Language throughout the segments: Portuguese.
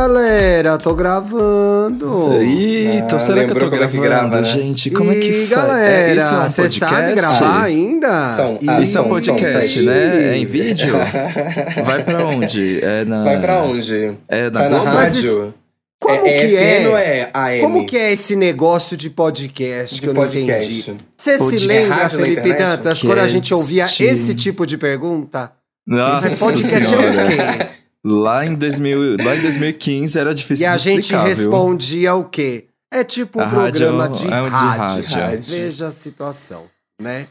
galera, tô gravando. Eita, Ah, será que eu tô como é que gravando, grava, né? gente? Como é que e faz? galera, É, isso é um você sabe podcast? gravar ainda? Som. Ah, Isso é um som, podcast, som, né? É em vídeo? Vai pra onde? É na... Vai pra onde? É na Sai na rádio? Como é, que é? Ou é AM? Como que é esse negócio de podcast De que eu não podcast. entendi? Você se lembra, é Felipe? Dantas, quando a gente ouvia esse tipo de pergunta? Nossa podcast é senhora. o quê? Lá em, 2000, lá em 2015 era difícil E a gente explicar, viu? respondia o quê? É tipo um A rádio programa de, é um de rádio. rádio. Veja a situação, né?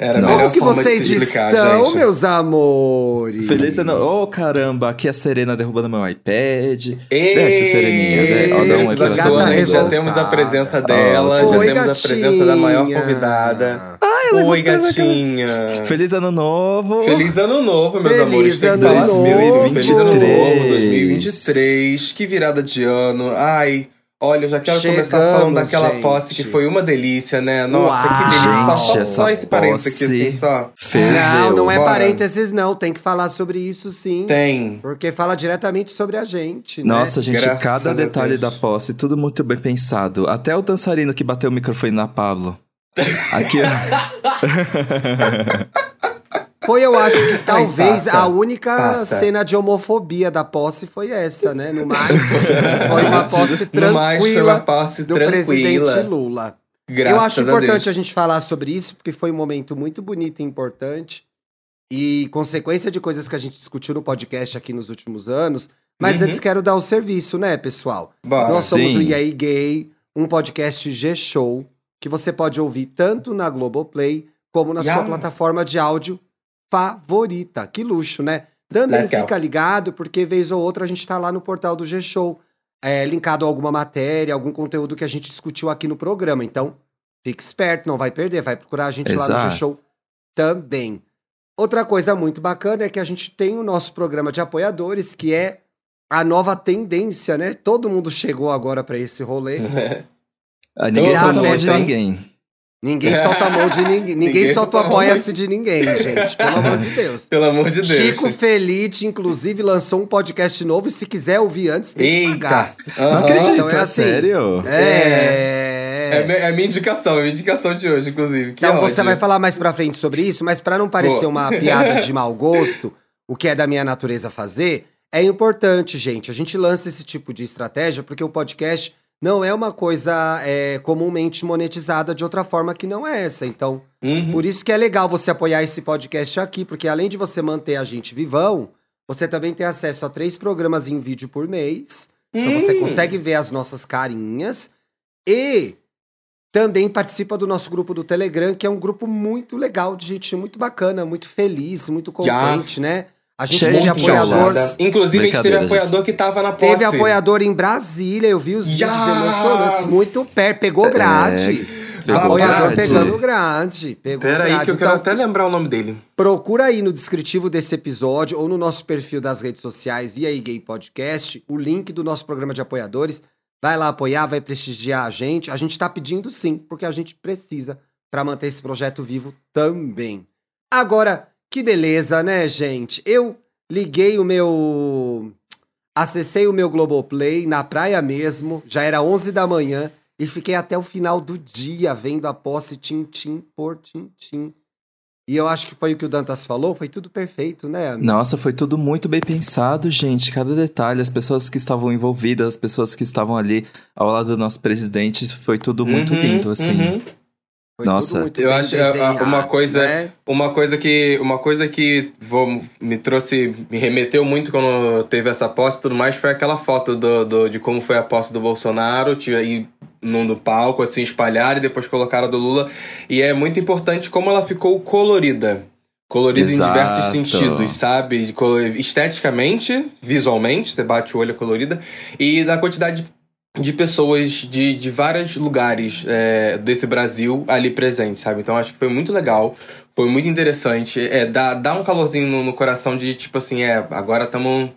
Era Como que de vocês explicar, estão, gente. meus amores? Feliz ano... Ô, caramba, aqui é a Serena derrubando meu iPad. Ei, Desce, Sereninha, né? Ó, dá um oi gata. Já temos a presença dela, Oi, já temos a presença da maior convidada. Oi, gostou daquela- gatinha. Feliz ano novo! Feliz ano novo, meus Feliz amores. Tem que ano falar novo. Feliz ano novo, 2023. 2023. Que virada de ano. Ai, olha, eu já quero começar Chegamos, falando daquela gente. posse que foi uma delícia, né? Nossa, Uau. que delícia. Só, só, Gente, só essa esse parênteses aqui, assim, só. Ferveu. Não, não é Bora. parênteses, não. Tem que falar sobre isso sim. Tem. Porque fala diretamente sobre a gente, né? Nossa, gente, Graças cada detalhe da posse, tudo muito bem pensado. Até o dançarino que bateu o microfone na Pablo. Aqui. Foi, eu acho que talvez passa, a única passa. cena de homofobia da posse foi essa, né? No mais, foi uma posse mais, foi uma tranquila posse do tranquila. presidente Lula. Graças eu acho a importante Deus. a, gente falar sobre isso, porque foi um momento muito bonito e importante. E consequência de coisas que a gente discutiu no podcast aqui nos últimos anos. Mas Uhum. antes quero dar o serviço, né, pessoal? Nós somos Sim. o EA Gay, um podcast G-Show, que você pode ouvir tanto na Globoplay como na sua Yes. plataforma de áudio favorita. Que luxo, né? Também fica ligado, porque vez ou outra a gente tá lá no portal do G-Show, é, linkado a alguma matéria, algum conteúdo que a gente discutiu aqui no programa. Então, fique esperto, não vai perder, vai procurar a gente lá no Exato. G-Show também. Outra coisa muito bacana é que a gente tem o nosso programa de apoiadores, que é a nova tendência, né? Todo mundo chegou agora pra esse rolê. Ah, ninguém Então, solta a mão de ninguém. Ninguém solta a mão de ninguém. Ninguém, Ninguém solta a mão apoia-se de ninguém, gente. Pelo amor de Deus. Pelo amor de Deus. Chico Felite, inclusive, lançou um podcast novo e se quiser ouvir antes, tem que pagar. Eita. Não acredito, Então é é assim. sério? É. É, mi- é minha indicação, é minha indicação de hoje, inclusive. Que Então você ódio. vai falar mais pra frente sobre isso, mas pra não parecer uma piada de mau gosto, o que é da minha natureza fazer, é importante, gente. A gente lança esse tipo de estratégia porque o podcast não é uma coisa é, comumente monetizada de outra forma que não é essa. Então, Uhum. por isso que é legal você apoiar esse podcast aqui, porque além de você manter a gente vivão, você também tem acesso a três programas em vídeo por mês. Então você Hum. consegue ver as nossas carinhas e também participa do nosso grupo do Telegram, que é um grupo muito legal, de gente muito bacana, muito feliz, muito contente, Yes. né? A gente Cheio teve apoiador. Inclusive, a gente teve Brincadeira, apoiador que tava na posse. teve apoiador em Brasília, eu vi os vídeos emocionantes, muito perto, pegou grade. pegou apoiador grade. pegando grade, pegou Pera aí grade. que eu quero Então, até lembrar o nome dele. Procura aí no descritivo desse episódio ou no nosso perfil das redes sociais e aí Gay Podcast o link do nosso programa de apoiadores. Vai lá apoiar, vai prestigiar a gente. A gente tá pedindo sim, porque a gente precisa para manter esse projeto vivo também. Agora, que beleza, né, gente? Eu liguei o meu acessei o meu Globoplay na praia mesmo, já era 11 da manhã e fiquei até o final do dia vendo a posse tintim por tintim. E eu acho que foi o que o Dantas falou, foi tudo perfeito, né? amigo? Nossa, foi tudo muito bem pensado, gente. Cada detalhe, as pessoas que estavam envolvidas, as pessoas que estavam ali ao lado do nosso presidente, foi tudo muito Uhum, lindo, assim. uhum. Foi Nossa, tudo muito eu bem acho, é, desenhado, uma coisa- né? Uma coisa que, uma coisa que vou, me trouxe, me remeteu muito quando teve essa posse e tudo mais, foi aquela foto do, do- de como foi a posse do Bolsonaro, tinha aí no, no palco, assim, espalhar e depois colocaram a do Lula. E é muito importante como ela ficou colorida. Colorida Exato. em diversos sentidos, sabe? Esteticamente, visualmente, você bate o olho é colorida, e da quantidade de pessoas de, de vários lugares é, desse Brasil ali presentes, sabe? Então acho que foi muito legal, foi muito interessante. É, dá, dá um calorzinho no, no coração de tipo assim, é, agora estamos.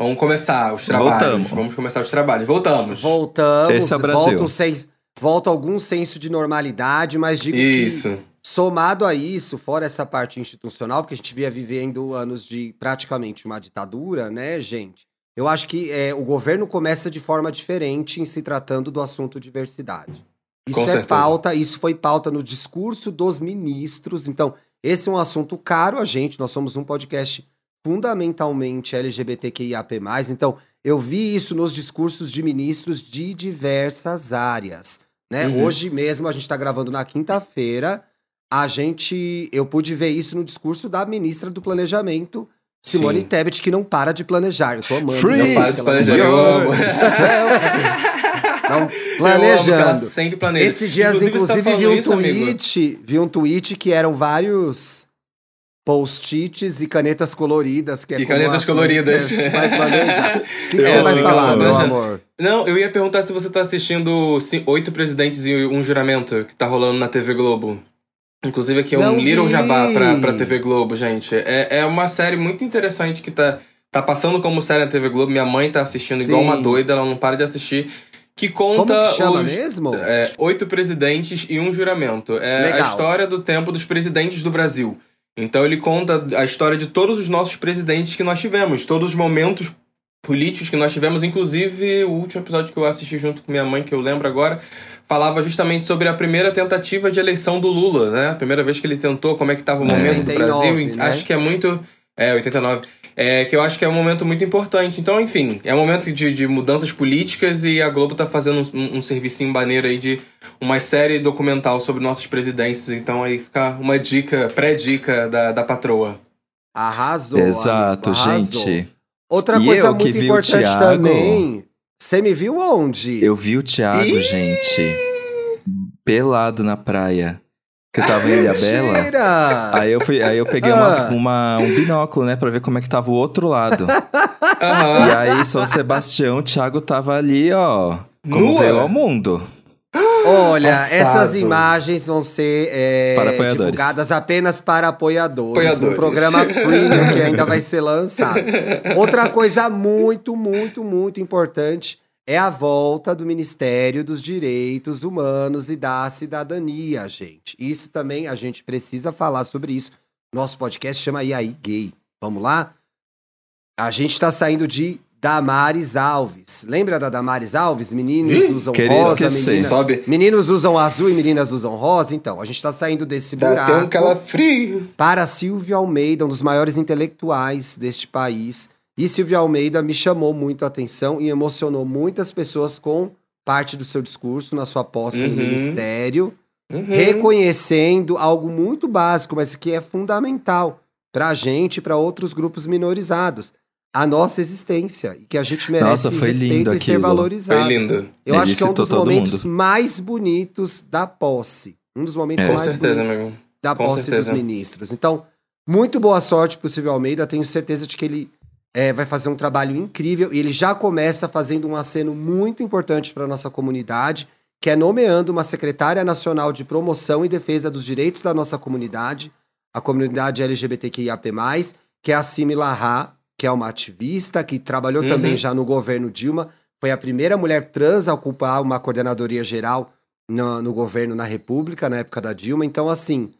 Vamos começar os trabalhos. Voltamos. Vamos começar os trabalhos. Voltamos. Voltamos, Esse é o Brasil. volta, um sens- volta algum senso de normalidade, mas digo que Isso. somado a isso, fora essa parte institucional, porque a gente via vivendo anos de praticamente uma ditadura, né, gente? Eu acho que é, o governo começa de forma diferente em se tratando do assunto diversidade. Isso Com é certeza. pauta, isso foi pauta no discurso dos ministros. Então, esse é um assunto caro a gente. Nós somos um podcast fundamentalmente LGBTQIAP+. Então, eu vi isso nos discursos de ministros de diversas áreas. Né? Uhum. Hoje mesmo, a gente está gravando na quinta-feira, a gente. Eu pude ver isso no discurso da ministra do Planejamento, Simone Sim. Tebet, que não para de planejar. Eu tô amando. Free isso, Não para de planejar, eu amo. Não, planejando. sempre planeja. Esses dias, Inclusive, tá inclusive, vi um isso, amigo. tweet, vi um tweet que eram vários post-its e canetas coloridas. Que é E canetas a- coloridas. Gente vai planejar. O que, que você vai falar, eu meu amo. amor? Não, eu ia perguntar se você tá assistindo Oito Presidentes e um Juramento, que tá rolando na TV Globo. Inclusive aqui é um Little. Jabá pra, pra TV Globo, gente. É, é uma série muito interessante que tá, tá passando como série na TV Globo. Minha mãe tá assistindo igual Sim. uma doida, ela não para de assistir. Que Como conta que chama os mesmo? é, Oito Presidentes e um Juramento. É Legal. a história do tempo dos presidentes do Brasil. Então ele conta a história de todos os nossos presidentes que nós tivemos, todos os momentos políticos que nós tivemos, inclusive o último episódio que eu assisti junto com minha mãe, que eu lembro agora, falava justamente sobre a primeira tentativa de eleição do Lula, né? A primeira vez que ele tentou, como é que estava o É. momento do 89, Brasil. né? Acho que é muito. É, 89. É, que eu acho que é um momento muito importante. Então, enfim, é um momento de, de mudanças políticas e a Globo tá fazendo um, um servicinho maneiro aí de uma série documental sobre nossos presidentes. Então aí fica uma dica, pré-dica da, da patroa. Arrasou. Exato, amigo, arrasou. gente. Outra E coisa eu que muito importante Thiago- também. Você me viu onde? Eu vi o Thiago, Ih! gente, pelado na praia. Que eu tava em Ilha Bela. Mentira! Aí eu, fui, aí eu peguei Ah. uma, uma- um binóculo, né, pra ver como é que tava o outro lado. E aí, São Sebastião, o Thiago tava ali, ó, como Nua? veio ao mundo. Olha, Passado. essas imagens vão ser é, divulgadas apenas para apoiadores. Apoiadores. Um programa premium que ainda vai ser lançado. Outra coisa muito, muito, muito importante é a volta do Ministério dos Direitos Humanos e da Cidadania, gente. Isso também a gente precisa falar sobre isso. Nosso podcast chama E aí Gay. Vamos lá? A gente está saindo de Damares Alves. Lembra da Damares Alves? Meninos Ih, usam rosa, meninas... Sobe. Meninos usam azul e meninas usam rosa. Então, a gente tá saindo desse Dá até um buraco calafrio. para Silvio Almeida, um dos maiores intelectuais deste país. E Silvio Almeida me chamou muito a atenção e emocionou muitas pessoas com parte do seu discurso na sua posse no Uhum. ministério, Uhum. reconhecendo algo muito básico, mas que é fundamental para a gente e para outros grupos minorizados. A nossa existência, e que a gente merece Nossa, foi respeito lindo e ser valorizado. Foi lindo. Eu Ele acho que é um dos momentos mundo. mais bonitos da posse. Um dos momentos É. Mais certeza, bonitos amigo. da com posse certeza. dos ministros. Então, muito boa sorte pro Silvio Almeida. Tenho certeza de que ele é, vai fazer um trabalho incrível. E ele já começa fazendo um aceno muito importante para nossa comunidade, que é nomeando uma secretária nacional de promoção e defesa dos direitos da nossa comunidade, a comunidade LGBTQIAP+, que é a Simi que é uma ativista que trabalhou Uhum. também já no governo Dilma. Foi a primeira mulher trans a ocupar uma coordenadoria geral no, no governo na República, na época da Dilma. Então, assim,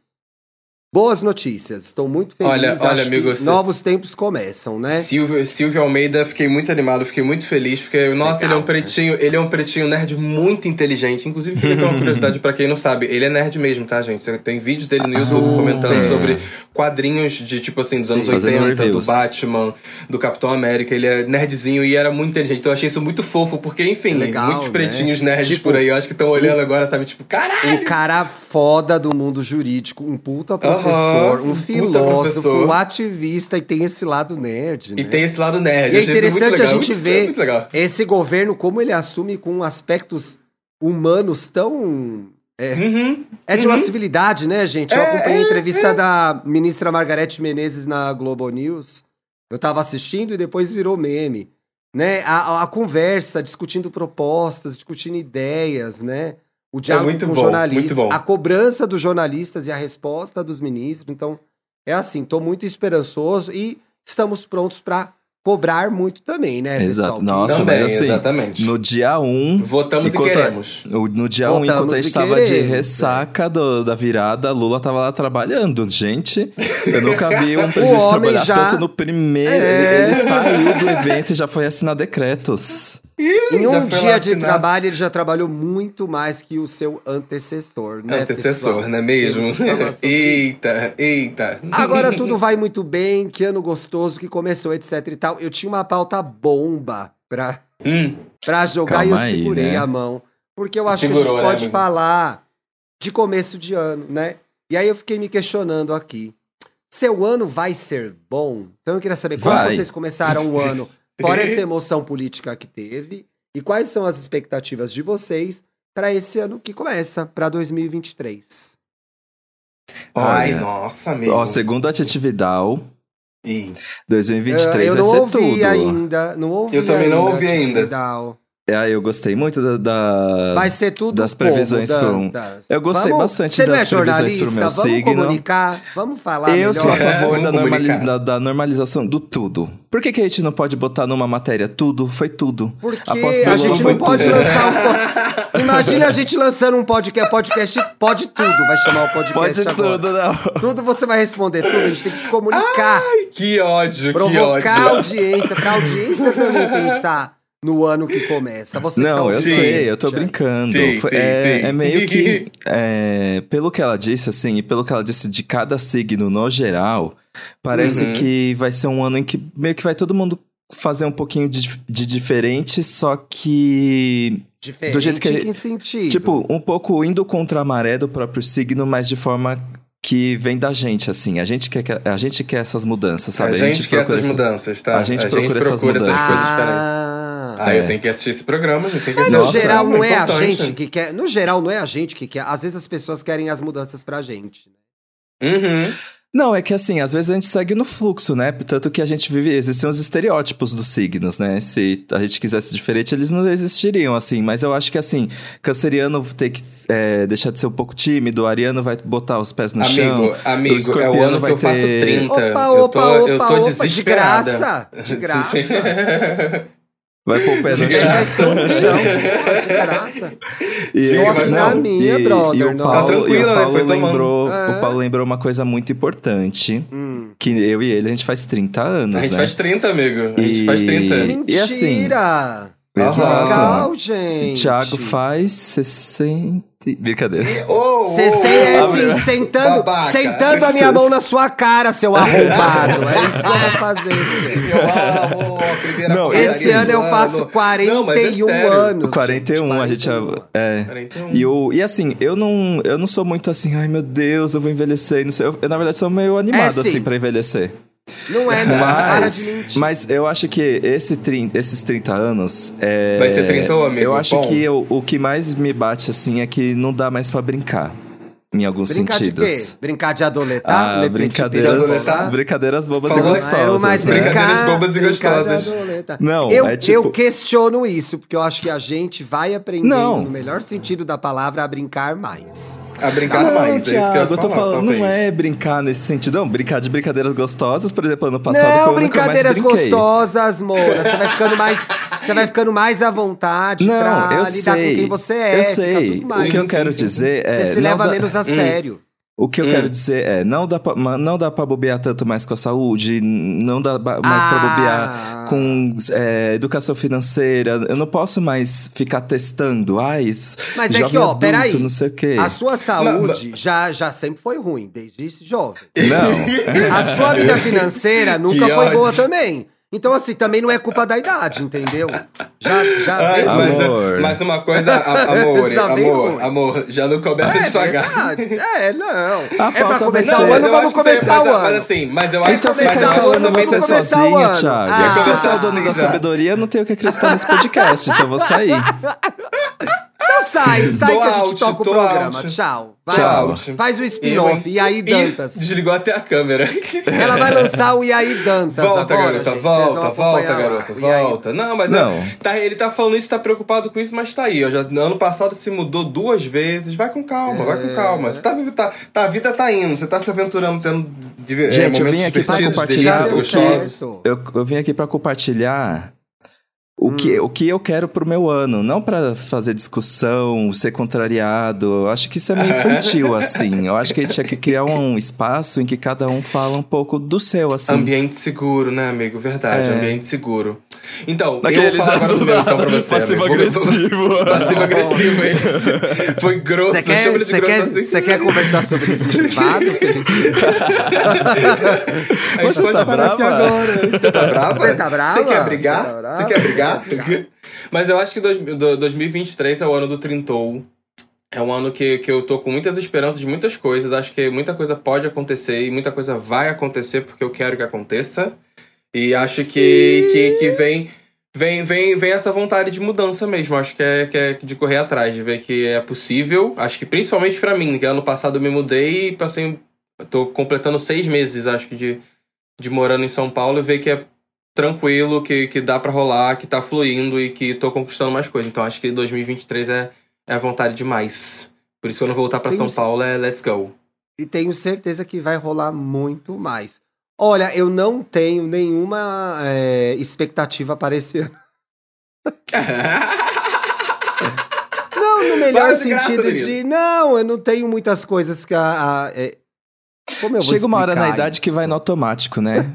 boas notícias. Estou muito feliz. Olha- Acho olha, amigo, você- novos tempos começam, né? Silvio, Silvio Almeida, fiquei muito animado, fiquei muito feliz, porque, nossa, Legal, ele é um pretinho, ele é um pretinho nerd muito inteligente. Inclusive, fica uma curiosidade pra quem não sabe, ele é nerd mesmo, tá, gente? Você tem vídeos dele no YouTube Super. comentando sobre quadrinhos de, tipo assim, dos anos Sim. Fazendo 80, do. Batman, do Capitão América. Ele é nerdzinho e era muito inteligente. Então eu achei isso muito fofo, porque, enfim, Legal, muitos né? pretinhos nerds Tipo, por aí, eu acho que estão olhando agora, sabe? Tipo, caralho! Um cara foda do mundo jurídico, um puta professor, um um filósofo, professor. um ativista e tem esse lado nerd, né? E tem esse lado nerd. E é interessante a gente muito- ver esse governo, como ele assume com aspectos humanos tão. É, Uhum. é de uma Uhum. civilidade, né, gente? Eu É, acompanhei a é, entrevista da ministra Margarete Menezes na Globo News. Eu tava assistindo e depois virou meme. Né? A- a conversa, discutindo propostas, discutindo ideias, né? O diálogo É muito com bom, jornalistas, muito bom. a cobrança dos jornalistas e a resposta dos ministros. Então, é assim, tô muito esperançoso e estamos prontos para cobrar muito também, né, Exato. pessoal? Nossa, Também, mas assim, exatamente. no dia 1. Um, Votamos enquanto e a- queremos. no dia 1, um, enquanto a gente e tava de queremos, ressaca do- da virada, Lula tava lá trabalhando. Gente, eu nunca vi um presidente trabalhar já- tanto no primeiro. É. Ele, ele saiu do evento e já foi assinar decretos. Em Já um dia de assinar. trabalho, ele já trabalhou muito mais que o seu antecessor, né, Antecessor, pessoal? não é mesmo? Eita, eita. Agora tudo vai muito bem, que ano gostoso que começou, etc e tal. Eu tinha uma pauta bomba pra, Hum, pra jogar Calma e eu aí, segurei né? a mão. Porque eu acho que a Segurou, gente né, pode amigo? falar de começo de ano, né? E aí eu fiquei me questionando aqui. Seu ano vai ser bom? Então eu queria saber como Vai. vocês começaram o ano, fora essa emoção política que teve, e quais são as expectativas de vocês para esse ano que começa, para 2023. Ai, Olha, nossa, amigo. Ó, segundo a Titi Vidal, Ih, 2023 eu vai não ser ouvi tudo. ainda, não ouvi Eu também não ainda, ouvi Titi ainda. Vidal. É, aí eu gostei muito da. da- Vai ser tudo das como, previsões Dantas? Eu gostei Vamos- bastante Você não é das previsões pro jornalista? meu Vamos signo. comunicar, vamos falar Eu melhor. sou a favor Vamos da, da- da normalização do tudo. Por que, que a gente não pode botar numa matéria tudo? Foi tudo. Porque a gente não pode tudo. lançar um... Imagina a gente lançando um podcast, podcast pode tudo, vai chamar o podcast Pode agora. tudo, não. Tudo você vai responder tudo, a gente tem que se comunicar, que ódio, que provocar a ódio. audiência, pra audiência também pensar no ano que começa. Você que tá Não, eu ouvindo, sei, eu tô brincando. Sim, sim, é, sim. é meio que. é, pelo que ela disse, assim, e pelo que ela disse de cada signo no geral, parece Uhum. que vai ser um ano em que meio que vai todo mundo fazer um pouquinho de, de diferente, só que. Diferente Do jeito que- em que sentido? Tipo, um pouco indo contra a maré do próprio signo, mas de forma que vem da gente, assim. A gente quer, que- a gente quer essas mudanças, A sabe? gente, quer procura essas mudanças, tá? a gente procura essas mudanças. coisas diferentes. ah, Ah, É. eu tenho que assistir esse programa, eu tenho que Mas assistir. no Nossa, geral é não é a importante. gente que quer. No geral não é a gente que quer. Às vezes as pessoas querem as mudanças pra gente. Uhum. Não, é que assim, às vezes a gente segue no fluxo, né? Tanto que a gente vive. Existem os estereótipos dos signos, né? Se a gente quisesse diferente, eles não existiriam, assim. Mas eu acho que, assim, canceriano tem que é, deixar de ser um pouco tímido, ariano vai botar os pés no Amigo, chão. amigo, é o ano que vai eu faço ter- 30. Opa, eu opa, tô, opa, eu tô opa, de desesperada. graça, de graça. Vai pôr o pé no já chão. estão no chão, pô, de graça. E, esse- mas na não. minha, e, brother, e o não. Paulo, Tá tranquilo, e o né? Paulo tomando. lembrou, É. o Paulo lembrou uma coisa muito importante, Hum. que eu e ele, a gente faz 30 anos, A gente né? faz 30, amigo. A gente E- faz 30. E Mentira! assim, Exato. Legal, gente. Thiago faz 60. Brincadeira. Oh, oh, Você é oh, assim, meu. sentando, Babaca. sentando a minha mão na sua cara, seu arrombado. É isso que eu vou fazer. filho. Eu primeira Não, Esse ano eu faço Não, mas é 41 anos. O 41, a gente. 41. É. 41. E, o, e assim, eu não, eu não sou muito assim, ai meu Deus, eu vou envelhecer. Não sei. Eu, eu, na verdade, sou meio animado É, sim. assim pra envelhecer. Não é, não. Para de Mas, mentir. mas eu acho que esse 30, esses 30 anos. É, Vai ser 30, ô, amigo, Eu acho bom. que o, o que mais me bate assim é que não dá mais pra brincar. Em alguns Brincar sentidos. de quê? Brincar de adoletar? Ah, brincadeiras, de adoletar? brincadeiras bobas Falou- e Ah, gostosas. Era o mais né? brincar, Brincadeiras bobas e gostosas. Não, eu, é tipo- eu questiono isso, porque eu acho que a gente vai aprender, Não. no melhor sentido da palavra, a brincar mais. A brincar Não, mais, é isso que eu Thiago, eu tô falar, falando, talvez. não é brincar nesse sentido, não. Brincar de brincadeiras gostosas, por exemplo, ano passado foi Não, o ano que eu mais brincadeiras gostosas, Moura. Você vai ficando mais, você vai ficando mais à vontade Não, pra eu lidar sei. com quem você é. Eu fica sei. tudo mais- O que eu quero dizer é. Você se leva dá- menos a sério. O que eu Hum. quero dizer é, não dá, pra, não dá pra bobear tanto mais com a saúde, não dá mais pra Ah. bobear com é, educação financeira. Eu não posso mais ficar testando. Ai, Mas é que, ó, adulto, peraí. não sei o quê. A sua saúde já, já sempre foi ruim, desde jovem. Não. A sua vida financeira nunca Que foi boa ódio. também. Então, assim, também não é culpa da idade, entendeu? Já, já Ai, veio. mas, Amor. mas uma coisa, a- amor, Já amor, amor, já não começa é devagar. verdade. É, não. A É pra começar o ano, eu vamos que começar o ano. Mas assim, mas eu acho Então fica eu aí acho- falando vamos você começar o sozinha, ano. Thiago. Ah. Se você é o dono da sabedoria, eu não tenho que acreditar nesse podcast, então eu vou sair. Então sai, sai Tô que a gente out, toca o programa. out. Tchau. Vai, Tchau. Faz o spin-off. E aí, Dantas? Ih, desligou até a câmera. Ela vai lançar o E aí, Dantas Volta, agora, garota, gente. Volta, volta, garota, E volta. Não, mas Não. é- tá, ele tá falando isso, tá preocupado com isso, mas tá aí. ó, já, ano passado se mudou duas vezes. Vai com calma, vai É. com calma. Você tá, tá, tá, a vida tá indo, você tá se aventurando, tendo Gente, eu momentos vim aqui pra compartilhar. Eu, eu vim aqui pra compartilhar o, Hum. que, o que eu quero pro meu ano, não pra fazer discussão, ser contrariado. Eu acho que isso é meio infantil, assim. Eu acho que a gente tinha que criar um espaço em que cada um fala um pouco do seu, assim. Ambiente seguro, né, amigo? Verdade, É. ambiente seguro. Então, Daqueles eu vou falar agora do meu então pra você. Passivo-agressivo. Passivo-agressivo, hein? Foi grosso. Você quer, ele grosso quer, assim. você quer conversar sobre isso no privado, Felipe? A gente Você pode tá parar aqui brava? agora. Você tá brava? Você tá brava? Você quer brigar? Você tá? Você quer brigar? Mas eu acho que dois- do- 2023 é o ano do Trintou. É um ano que, que eu tô com muitas esperanças de muitas coisas. Acho que muita coisa pode acontecer e muita coisa vai acontecer porque eu quero que aconteça. E acho que, que, que vem, vem, vem, vem essa vontade de mudança mesmo. Acho que é, que é de correr atrás, de ver que é possível. Acho que principalmente pra mim, que ano passado eu me mudei e passei. Tô completando seis meses, acho que, de, de morando em São Paulo e ver que é tranquilo, que, que dá pra rolar, que tá fluindo e que tô conquistando mais coisas. Então acho que 2023 é, é a vontade demais. Por isso que quando voltar pra Tem São Paulo é let's go. E tenho certeza que vai rolar muito mais. Olha, eu não tenho nenhuma é, expectativa para esse ano. Não, no melhor graça, sentido querido. de. Não, eu não tenho muitas coisas que a. a- é, como eu vou Chega uma hora na idade que vai no automático, né?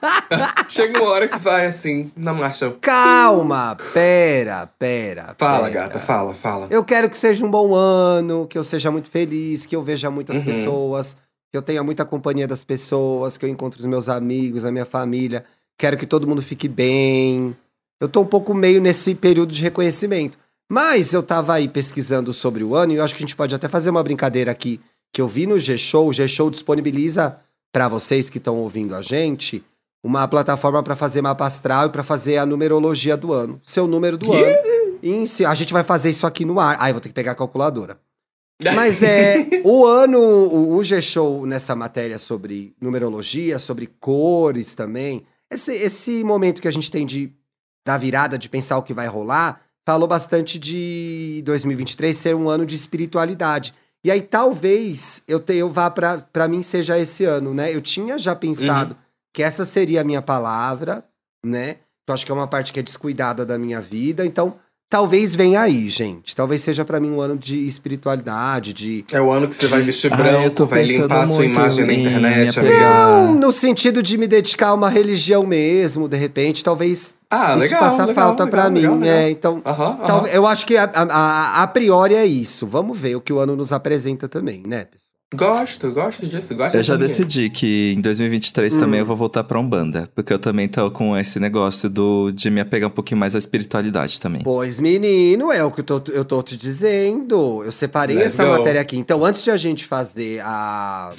Chega uma hora que vai assim, na marcha. Calma, pera, pera. Fala, pera. gata, fala, fala. Eu quero que seja um bom ano, que eu seja muito feliz, que eu veja muitas Uhum. pessoas, que eu tenha muita companhia das pessoas, que eu encontre os meus amigos, a minha família. Quero que todo mundo fique bem. Eu tô um pouco meio nesse período de reconhecimento. Mas eu tava aí pesquisando sobre o ano e eu acho que a gente pode até fazer uma brincadeira aqui que eu vi no G-Show. O G-Show disponibiliza para vocês que estão ouvindo a gente uma plataforma para fazer mapa astral e para fazer a numerologia do ano. Seu número do ano. E a gente vai fazer isso aqui no ar. Ai, vou ter que pegar a calculadora. Mas é o ano, o, G-Show nessa matéria sobre numerologia, sobre cores também. Esse, esse momento que a gente tem de da virada, de pensar o que vai rolar, falou bastante de 2023 ser um ano de espiritualidade. E aí talvez eu, te, eu vá pra mim seja esse ano, né? Eu tinha já pensado que essa seria a minha palavra, né? Eu acho que é uma parte que é descuidada da minha vida, então talvez venha aí, gente. Talvez seja pra mim um ano de espiritualidade, de É o ano que você vai vestir Ah, branco, tô vai limpar a sua imagem na internet, apegar. no sentido de me dedicar a uma religião mesmo, de repente, talvez Ah, isso legal. faça legal, falta legal, pra legal, mim, legal. então Aham, aham. Tal- eu acho que a, a- a- a priori é isso. Vamos ver o que o ano nos apresenta também, né, pessoal? Gosto, gosto disso, gosto Eu já decidi que em 2023 Hum. também eu vou voltar pra Umbanda. Porque eu também tô com esse negócio do, de me apegar um pouquinho mais à espiritualidade também. Pois, menino, é o que eu tô, eu tô te dizendo. Eu separei Let's essa go. matéria aqui. Então, antes de a gente fazer a,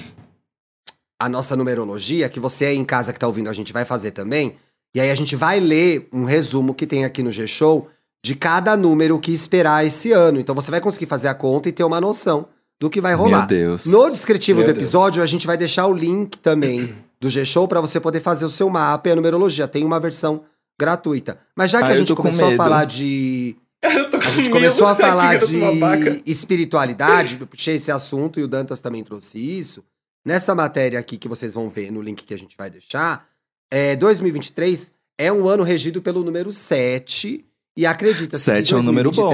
a nossa numerologia, que você aí em casa que tá ouvindo a gente vai fazer também, e aí a gente vai ler um resumo que tem aqui no G-Show de cada número que esperar esse ano. Então, você vai conseguir fazer a conta e ter uma noção do que vai rolar. Meu Deus. No descritivo Meu do Deus. episódio, a gente vai deixar o link também do G-Show pra você poder fazer o seu mapa e a numerologia. Tem uma versão gratuita. Mas já que Ah, a gente tô com começou a falar de. Eu tô com A gente medo começou a falar de espiritualidade, eu puxei esse assunto e o Dantas também trouxe isso. Nessa matéria aqui que vocês vão ver no link que a gente vai deixar, é, 2023 é um ano regido pelo número 7 e acredita-se que Sete é um número bom.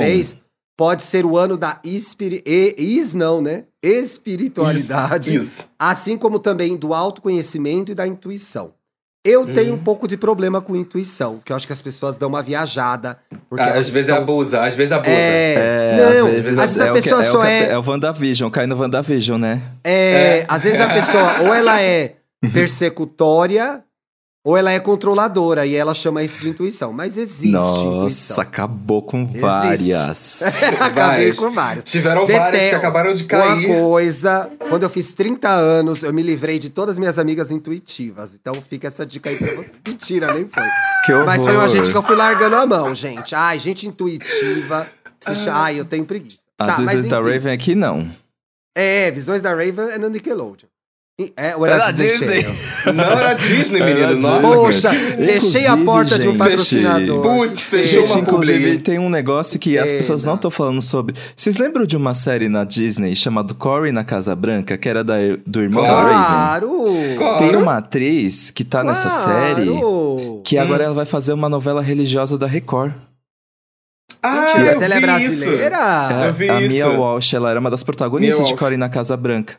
2023 pode ser o ano da espiri... e- is não, né? Espiritualidade, Isso, isso. assim como também do autoconhecimento e da intuição. Eu Uhum. tenho um pouco de problema com intuição, que eu acho que as pessoas dão uma viajada. porque Ah, às vezes estão- abusa, às vezes abusa. É, É, não, às vezes, às vezes é a o que- pessoa é o só que- é, É o WandaVision, cai no WandaVision, né? é, Às vezes a pessoa, ou ela é persecutória, ou ela é controladora, e ela chama isso de intuição. Mas existe Nossa, intuição. acabou com várias. Acabei Várias. com várias. Tiveram várias que acabaram de Uma cair. coisa, quando eu fiz 30 anos, eu me livrei de todas as minhas amigas intuitivas. Então fica essa dica aí pra você. Mentira, nem foi. Que horror. Mas foi uma gente que eu fui largando a mão, gente. Ai, gente intuitiva. Se cha- Ai, eu tenho preguiça. As Tá, mas vezes da. Raven aqui não. É, Visões da Raven é no Nickelodeon. É, ou É era na Disney. Channel? Não era Disney, Era menino. Disney. Nossa, Poxa, fechei a porta de um gente, patrocinador. Putz, fechou Gente, uma inclusive, publi. tem um negócio que as pessoas não estão falando sobre. Vocês lembram de uma série na Disney chamada Corey na Casa Branca, que era da, do irmão da Raven? Claro! Claro. Tem uma atriz que tá nessa série Claro. que agora Hum. ela vai fazer uma novela religiosa da Record. Ah, Mentira, eu mas ela é vi brasileira? É, eu vi a isso. Mia Walsh, ela era uma das protagonistas Mia de Walsh. Corey na Casa Branca.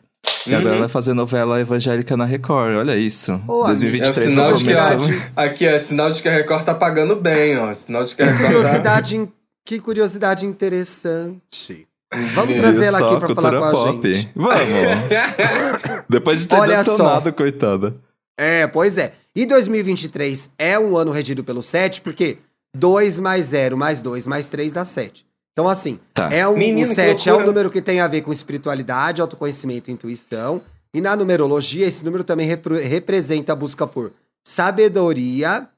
E agora Uhum. ela vai fazer novela evangélica na Record. Olha isso. Ô, É o 2023 sinal não de que começou. a, aqui é sinal de que a Record tá pagando bem, ó. Sinal de que a Que Record tá... curiosidade, in- que curiosidade interessante. Vamos Viu trazer ela Só aqui pra falar com a pop. gente. Vamos. Depois de ter Olha só. detonado, coitada. É, pois é. E 2023 é um ano regido pelo 7, porque 2 mais 0 mais 2 mais 3 dá 7. Então, assim, Tá. é um, Menino, o que 7 é um número que tem a ver com espiritualidade, autoconhecimento e intuição. E na numerologia, esse número também repro- representa a busca por sabedoria,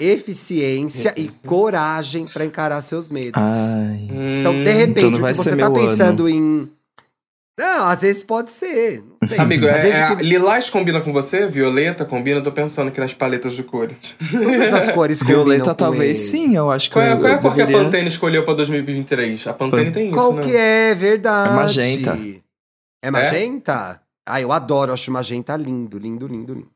eficiência e coragem pra encarar seus medos. Ai. Então, de Hum, repente, então o que você tá meu pensando em. Não, às vezes pode ser. Não sei. Amigo, às é, vezes é, que- lilás combina com você? Violeta combina? Eu tô pensando aqui nas paletas de cores. todas as cores combinam Violeta com talvez ele. sim, eu acho que Qual é, eu, qual é a eu cor que a deveria... Pantene escolheu pra 2023? A Pantene tem isso, Qual né? que é verdade? É magenta. É magenta? Ah, eu adoro, acho magenta lindo, lindo, lindo, lindo.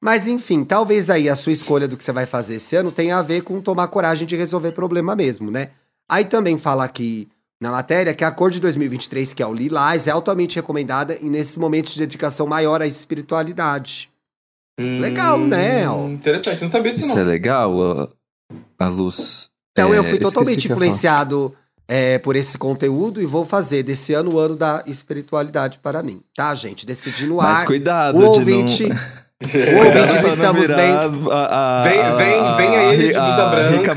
Mas enfim, talvez aí a sua escolha do que você vai fazer esse ano tenha a ver com tomar coragem de resolver problema mesmo, né? Aí também fala aqui na matéria que a cor de 2023, que é o lilás, é altamente recomendada e nesses momentos de dedicação maior à espiritualidade. Hum, Legal, né? Interessante, não sabia disso Isso não. é legal, a, a luz. Então É, eu fui esqueci totalmente influenciado é, por esse conteúdo e vou fazer desse ano o ano da espiritualidade para mim, tá, gente? Decidi no falar. Mas ar. cuidado O de ouvinte, não... o ouvinte do Estamos Bem. A, a, Vem- vem- vem a- aí ele de a- blusa a branca.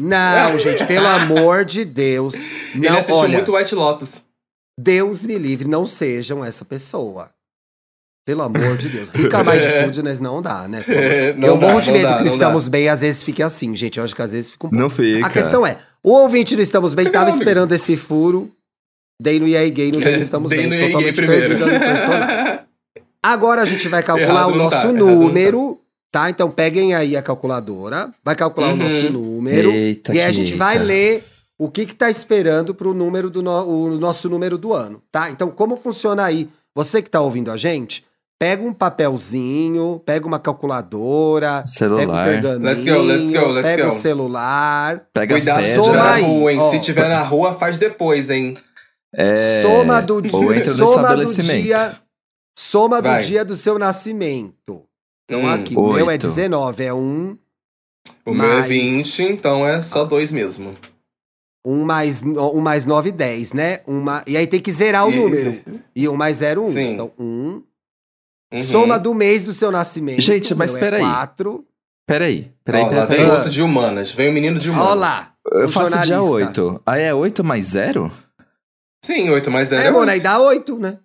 Não, gente, pelo amor de Deus. Ele Não, assistiu olha, muito White Lotus. Deus me livre, não sejam essa pessoa. Pelo amor de Deus. Rica Mindfulness não dá, né? É, não eu dá, morro de medo dá, que o não Estamos Bem às vezes fique assim, gente. Eu acho que às vezes fica um pouco. Não fica. A questão é, o ouvinte do Estamos Bem Fica tava não, amigo. esperando esse furo. Dei no EA Gay, no Dei no Estamos Dei Bem. no totalmente primeiro. perdido no personagem. Agora a gente vai calcular Errado o tá, nosso errado não número, tá. Então peguem aí a calculadora, vai calcular Uhum. o nosso número Eita, e aí a gente vai eita. ler o que que tá esperando pro número do no- o nosso número do ano, tá? Então como funciona aí? Você que tá ouvindo a gente, pega um papelzinho, pega uma calculadora, Celular. pega um pergaminho, Let's go, let's go, let's pega o celular, Pega Cuidado as se pedras. tiver Soma na aí, rua, hein? ó. Se tiver na rua, faz depois, hein? É, soma do ou dia, entra no soma do dia, soma do Vai. dia do seu nascimento. Então Hum, aqui, o meu é oito. 19, é um, O meu é Mais- 20, então é só dois mesmo. um mais, no- um mais 9, 10, né? Uma, e aí tem que zerar o E- número. E um mais 0, 1. Sim. Então, um. Uhum. Soma do mês do seu nascimento. Gente, mas meu peraí. É 4. Peraí, peraí, Ó, lá peraí. vem peraí. outro de humanas. Vem o menino de humanas. Olha lá. Eu faço dia jornalista. 8. Aí é 8 mais 0? Sim, 8 mais 0 É, mano, aí dá 8, né?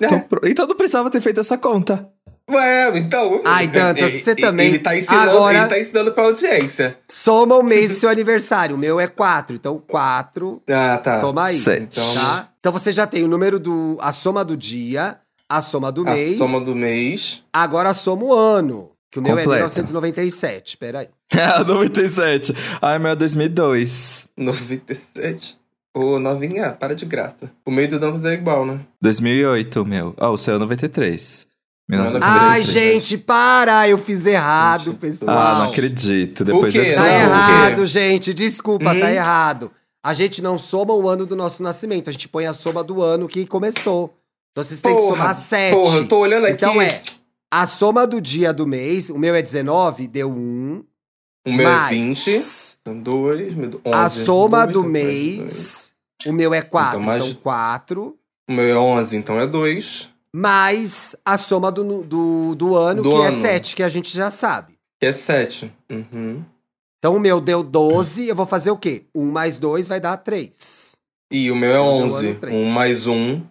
Então, pro- então não precisava ter feito essa conta. Ué, então. Ai, Dantas, ele- você também. Ele tá ensinando, Agora- ele tá ensinando pra audiência. Soma o mês do seu aniversário. O meu é 4. Então, 4. Ah, tá. Soma aí. Sete. Então, Tá? Então você já tem o número do. a soma do dia, a soma do a mês. soma do mês. Agora soma o ano. Que o meu é Completa. 1997. Peraí. Ah, 97. Ai, meu é 2002. 97. Ô, novinha, para de graça. O meio do Dantas é igual, né? 2008, meu. Ah, o seu é 93. Ai, 1993. Ai, gente, para! Eu fiz errado, pessoal. Ah, não acredito. Depois O é Tá errado, gente. Desculpa, Hum. tá errado. A gente não soma o ano do nosso nascimento. A gente põe a soma do ano que começou. Então vocês têm que somar 7. Porra, eu tô olhando aqui. Então é a soma do dia do mês. O meu é 19, deu 1. O meu é mais 20. Então, 2, 11. A soma dois, do dois, dois. mês. O meu é 4. Então, Então, mais- 4. O meu é 11, então é 2. Mais a soma do, do, do ano, Do que é ano. 7, que a gente já sabe. Que é 7. Uhum. Então o meu deu 12, eu vou fazer o quê? 1 mais 2 vai dar 3. E o meu é O meu 11. é no três. 1 mais 1, O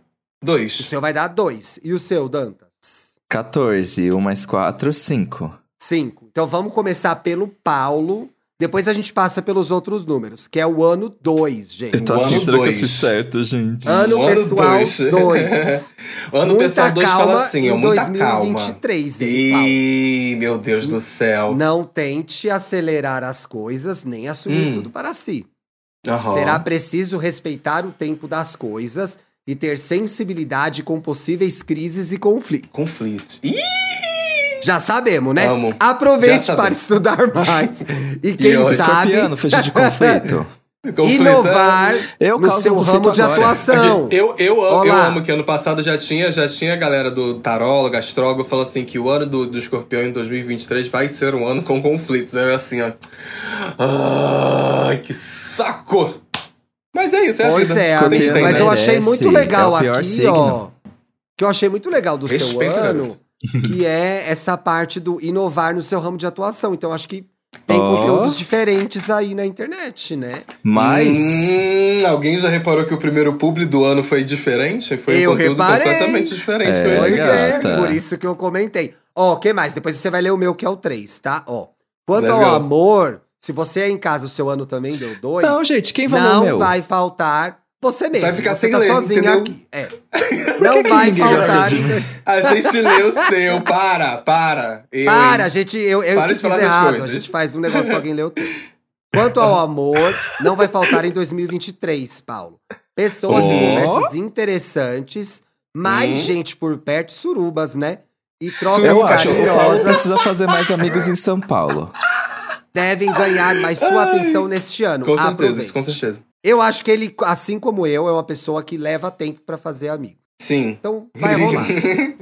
2. seu vai dar 2. E o seu, Dantas? 14. 1 mais 4, 5. 5. Então vamos começar pelo Paulo, Depois a gente passa pelos outros números, que é o ano 2, gente. Eu tô O assim, ano será que eu dois. fiz certo, gente? Ano pessoal dois. 2. O ano pessoal 2 fala assim, em ó, muita calma. 2023, hein, Paulo? Ih, meu Deus do céu. Não tente acelerar as coisas, nem assumir Hum. tudo para si. Aham. Será preciso respeitar o tempo das coisas e ter sensibilidade com possíveis crises e conflitos. Conflito. Ih, Já sabemos, né? Amo. Aproveite para estudar mais. E quem hoje, sabe fecha de conflito. inovar Eu no seu ramo de agora. atuação. Eu, eu, amo, eu amo que ano passado já tinha, já tinha a galera do tarólogo, astrólogo, falou assim que o ano do, do escorpião em 2023 vai ser um ano com conflitos. Aí eu assim, ó. Ai, que saco! Mas é isso, é a Pois vida. é, amigo, mas eu achei muito legal é aqui, signo. ó. Que eu achei muito legal do Respeito, seu ano, garoto. que é essa parte do inovar no seu ramo de atuação. Então acho que tem Ó. conteúdos diferentes aí na internet, né? Mas. Hum, alguém já reparou que o primeiro publi do ano foi diferente? Foi Eu um conteúdo reparei. completamente diferente. É, mesmo. Pois gata. é, por isso que eu comentei. Ó, o que mais? Depois você vai ler o meu, que é o 3, tá? Ó. Quanto Let's ao amor, se você é em casa, o seu ano também deu 2. Não, gente, quem vai ler não meu? vai faltar você mesmo. Vai ficar você sem tá ler, sozinho entendeu? aqui. É. Não que vai gosta faltar. A gente leu o seu, para, para. Eu, Para, hein? gente, eu, eu Para que de falar errado. A coisas. gente faz um negócio pra alguém ler o teu. Quanto ao amor, não vai faltar em 2023, Paulo. Pessoas e Ó. conversas interessantes, mais Hum. gente por perto, surubas, né? E Eu trocas acho que o Paulo carinhosas precisa fazer mais amigos em São Paulo. devem ganhar mais sua atenção neste ano. Com certeza, Aproveite. com certeza. Eu acho que ele, assim como eu, é uma pessoa que leva tempo pra fazer amigo. Sim. Então, vai rolar.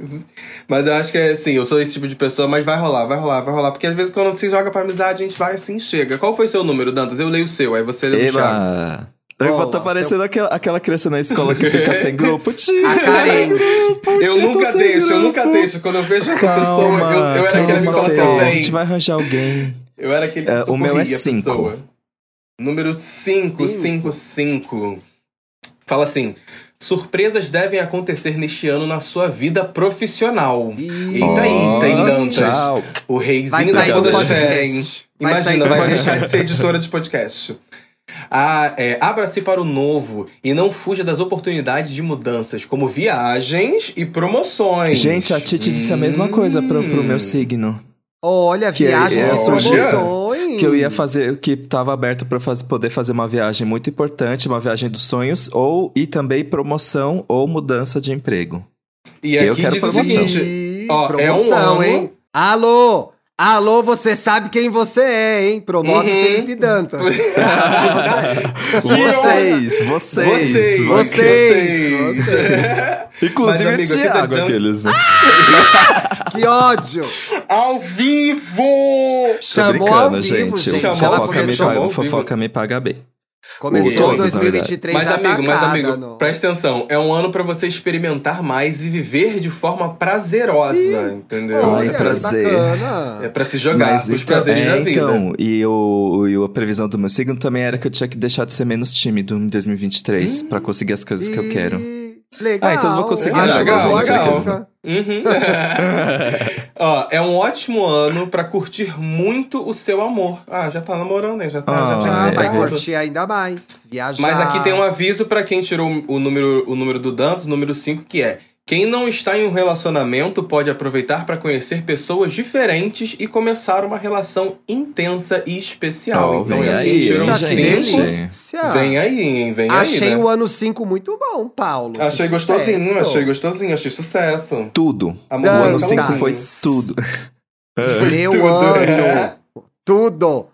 mas eu acho que é assim, eu sou esse tipo de pessoa, mas vai rolar, vai rolar, vai rolar. Porque às vezes quando se joga pra amizade, a gente vai assim, chega. Qual foi seu número, Dantas? Eu leio o seu, aí você lê o Thiago. Eu Olá, tô parecendo aquela, aquela criança na escola que fica sem grupo. Tio, A carente. Eu Tio, tô nunca sem deixo, eu grupo. nunca deixo. Quando eu vejo essa Calma, pessoa, eu, eu era aquele que assim, A gente vai arranjar alguém. Eu era aquele que É, o meu é cinco. pessoa. Número 5, Cinco. 5, 5. Fala assim: surpresas devem acontecer neste ano na sua vida profissional. Ih, Eita, eita, hein, Dantas? Tchau. O Vai reizinho da podosfera. Vai Imagina, vai podcast. deixar de ser editora de podcast. Ah, é, Abra-se para o novo e não fuja das oportunidades de mudanças, como viagens e promoções. Gente, a Titi disse a mesma coisa pro, pro meu Hum. signo. Olha, Que viagens é- e surgia? Que eu ia fazer, que tava aberto pra faz- poder fazer uma viagem muito importante, uma viagem dos sonhos, ou e também promoção ou mudança de emprego. E Eu aqui quero diz o promoção. seguinte: Ih, ó, é um promoção, ano- hein? Alô? Alô, você sabe quem você é, hein? Promove Uhum. Felipe Dantas. Vocês, vocês, Vocês, vocês, Inclusive Mas, amigo, o aqui tá Thiago, dizendo- aqueles, né? que ódio! Ao vivo! Tô Chamou ao vivo, gente. gente. Chamou fofoca, me ao vivo. fofoca me paga bem. Começou Todos, 2023 Mas amigo, mas atacada, amigo, não. presta atenção. É um ano pra você experimentar mais e viver de forma prazerosa, entendeu? Ai, Olha, prazer. bacana. É pra se jogar, Mas os então, prazeres é, da vida. então, e, o, e a previsão do meu signo também era que eu tinha que deixar de ser menos tímido em 2023 pra conseguir as coisas que eu quero. Legal. Ah, então eu vou conseguir nada, legal, gente, legal. Uhum. Ó, é um ótimo ano pra curtir muito o seu amor. Ah, já tá namorando, né? Já tá, já Ah, tinha Ah, é. vai curtir ainda mais. Viajar. Mas aqui tem um aviso pra quem tirou o número, o número do Dantas, o número 5, que é quem não está em um relacionamento pode aproveitar para conhecer pessoas diferentes e começar uma relação intensa e especial. Ó, então, vem quem aí, um Tá cinco, vem aí, hein? Vem Achei aí, né? o ano 5 muito bom, Paulo. Achei gostosinho, sucesso. achei gostosinho, achei sucesso. Tudo. A O ano música 5 tá foi tudo. Meu Tudo. ano. Tudo.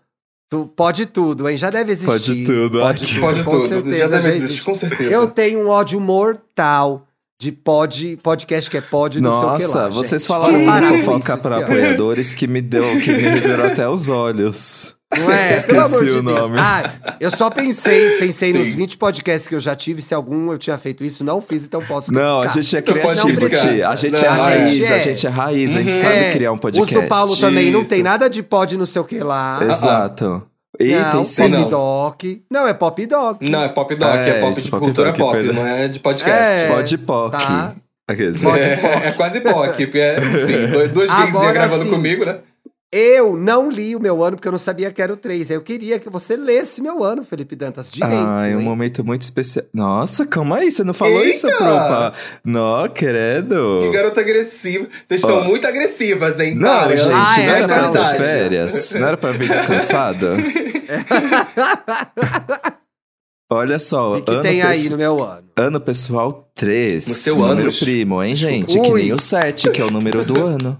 Tu, pode tudo, hein? Já deve existir. Pode tudo. Pode Ai, tudo. Pode com tudo. certeza já deve já existir, existe. com certeza. Eu tenho um ódio mortal de pod, podcast que é pod, não sei o que Nossa, lá, vocês gente. falaram uma fofoca para apoiadores que me deu, que me revirou até os olhos. Não é? Esqueci Pelo amor de o Deus. nome. Ah, eu só pensei, pensei nos Sim. 20 podcasts que eu já tive, se algum eu tinha feito isso, não fiz, então posso Não, a gente é Não criativo. Ti. A gente Não, é raiz, gente a é. gente é raiz, a gente Uhum. sabe É, criar um podcast. Os do Paulo também não Isso. tem nada de pod não sei o que lá. Exato. E não, tem sim. pop não. doc. Não, é pop doc. Não, é pop doc, Ah, é, é, pop isso, de pop cultura doc, pop, perdão. não é de podcast. É. Pode POC. tá. É, é quase POC, é, enfim, dois, dois gays gravando sim. comigo, né? Eu não li o meu ano porque eu não sabia que era o 3. Eu queria que você lesse meu ano, Felipe Dantas, direito. Ah, é um hein? momento muito especial. Nossa, calma aí, você não falou isso, Eita! Propa? Não, credo. Que garota agressiva. Vocês estão muito agressivas, hein, Não, cara? gente, Ah, não é, era pra férias. Não era pra vir descansado. Olha só, E que ano, tem aí no meu ano? ano pessoal 3. No seu número ânus. primo, hein, gente? Que Ui. nem o 7, que é o número do ano.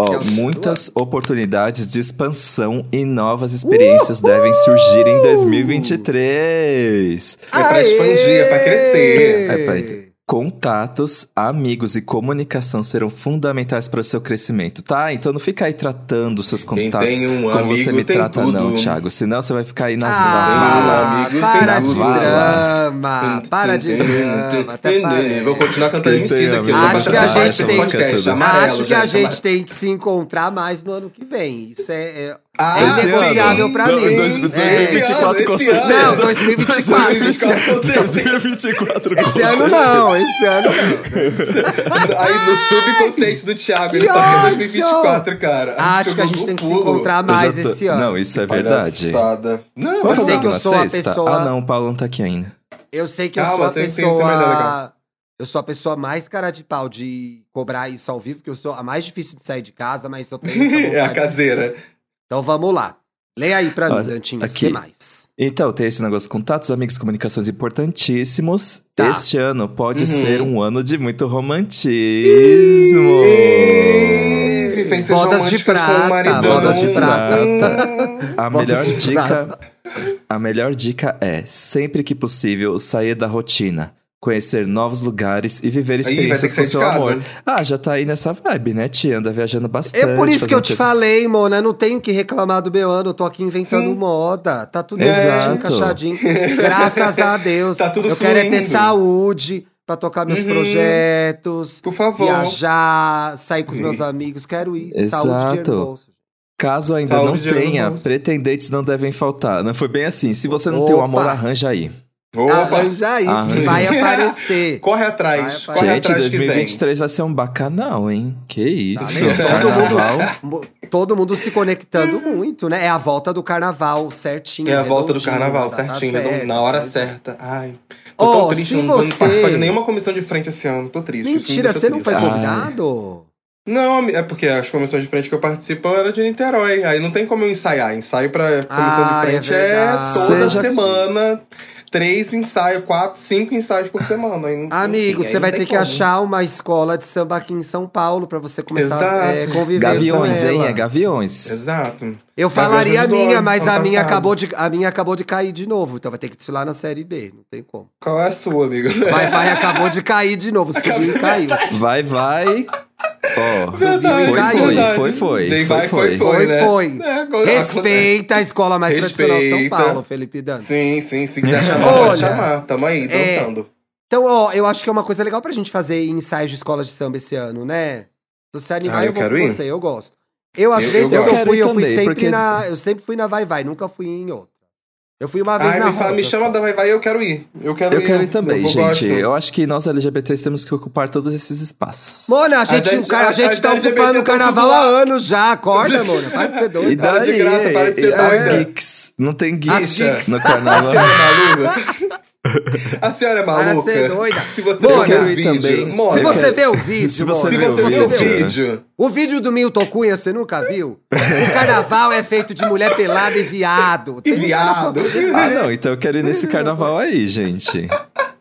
Ó, muitas oportunidades de expansão e novas experiências devem surgir em 2023. É pra expandir, é pra crescer. É pra- Contatos, amigos e comunicação serão fundamentais para o seu crescimento, tá? Então não fica aí tratando seus Quem contatos tem um como você amigo me tem trata, tudo. não, Thiago. Senão você vai ficar aí nas Ah, amigo, para tem de tudo. drama, para de drama, até parece. Vou continuar cantando Quem MC tem aqui. amigo eu vou Acho que a gente tem- Acho que a gente tem que se encontrar mais no ano que vem. Isso é, é, Ah, é ano. pra mim. dois- É. 2024 com certeza. Não, 2024. 2024 com Esse ano não, esse ano não. Aí no subconsciente do Thiago, ele Que só quer ódio! 2024, cara. Acho que a gente tem que se encontrar mais esse ano. Não, isso é verdade. Não, Eu mas sei não. que eu sou a pessoa- Ah, não, o Paulo não tá aqui ainda. Eu sei que eu sou a pessoa. eu sou a pessoa mais cara de pau de cobrar isso ao vivo, que eu sou a mais difícil de sair de casa, mas eu tenho essa vontade. É a caseira. Então vamos lá. Leia aí pra mim. O aqui. que mais? Então, tem esse negócio, contatos, amigos, comunicações importantíssimos. Tá. Este ano pode Uhum. ser um ano de muito romantismo. Bodas de prata, bodas de prata. A Bodas melhor dica, a melhor dica é, sempre que possível, sair da rotina. Conhecer novos lugares e viver experiências com de seu amor. Ah, já tá aí nessa vibe, né, tia? Anda viajando bastante. É por isso que eu te coisas- falei, Mona. Eu não tenho que reclamar do meu ano. Eu tô aqui inventando Sim. moda. Tá tudo certinho, encaixadinho. Graças a Deus. Tá tudo Eu quero é ter fluindo. saúde pra tocar meus Uhum. projetos. Por favor. Viajar, sair com os meus amigos. Quero ir. Saúde, Exato. no bolso. Caso ainda Saúde, não tenha, pretendentes não devem faltar. Não foi bem assim. Se você não tem o Opa. amor, arranja aí. Opa! Arranja aí, Arranja. que vai aparecer. Corre atrás, Vai, corre Gente, atrás que vem. 2023 vai ser um bacanal, hein? Que isso. Tá. Todo mundo, todo mundo se conectando muito, né? É a volta do carnaval certinho. É a volta do carnaval, na data certinho, certa, na hora mas é. certa. Ai. Tô Ó, tão triste, se eu não você- participar de nenhuma comissão de frente esse ano. Tô triste. Mentira, você não foi triste. Ai. convidado? Não, é porque as comissões de frente que eu participo era de Niterói. Aí não tem como eu ensaiar. Ensaio pra comissão Ah, de é frente é, verdade. toda Seja- semana. Três ensaios, quatro, cinco ensaios por semana. Aí não- Amigo, enfim, você vai ter que como. achar uma escola de samba aqui em São Paulo pra você começar a é, conviver Gaviões, com ela. hein? É gaviões. Exato. Eu falaria a Gaviões minha, mas a minha, acabou de, a minha acabou de cair de novo. Então vai ter que desfilar na Série B. Não tem como. Qual é a sua, amigo? Vai, vai, acabou de cair de novo. Subiu e caiu. Vai, vai. Ó, Verdade, foi, foi, foi, foi, foi, vai, foi. foi, Foi, né? foi. É, agora- Respeita a escola mais tradicional de São Respeita. Paulo, Felipe Dantas. Sim, sim, se quiser chamar, Olha, pode chamar. Tamo aí, é, dançando. Então, ó, eu acho que é uma coisa legal pra gente fazer ensaios de escola de samba esse ano, né? Se você animar, Ah, eu, eu vou quero com ir. você, eu gosto. Eu, às Eu- vezes, eu que eu fui, eu fui também, sempre porque- na. Eu sempre fui na Vai Vai, nunca fui em outra. Eu fui uma vez Ai, na me, fala, Rosa. me chama só. da Vai Vai, eu quero ir. Eu quero Eu ir. quero ir também, eu gente. gosto. Eu acho que nós LGBTs temos que ocupar todos esses espaços. Mona, a gente, gente- o cara- a a- gente as tá LGBT ocupando o tá carnaval tudo há anos já. Acorda, Mona. Para de ser E doida. Para de daí, graça, para de ser as geeks. Não tem geeks. no carnaval. A senhora é maluca? É Para de maluca? ser doida. Se você Mona, o vídeo, também. Mona, Se Eu você quero- vê o vídeo, Se você Mona, se vê o você vídeo. O vídeo do Milton Cunha, você nunca viu? O carnaval é feito de mulher pelada e viado. e um viado. Ah, não, então eu quero ir nesse carnaval aí, gente.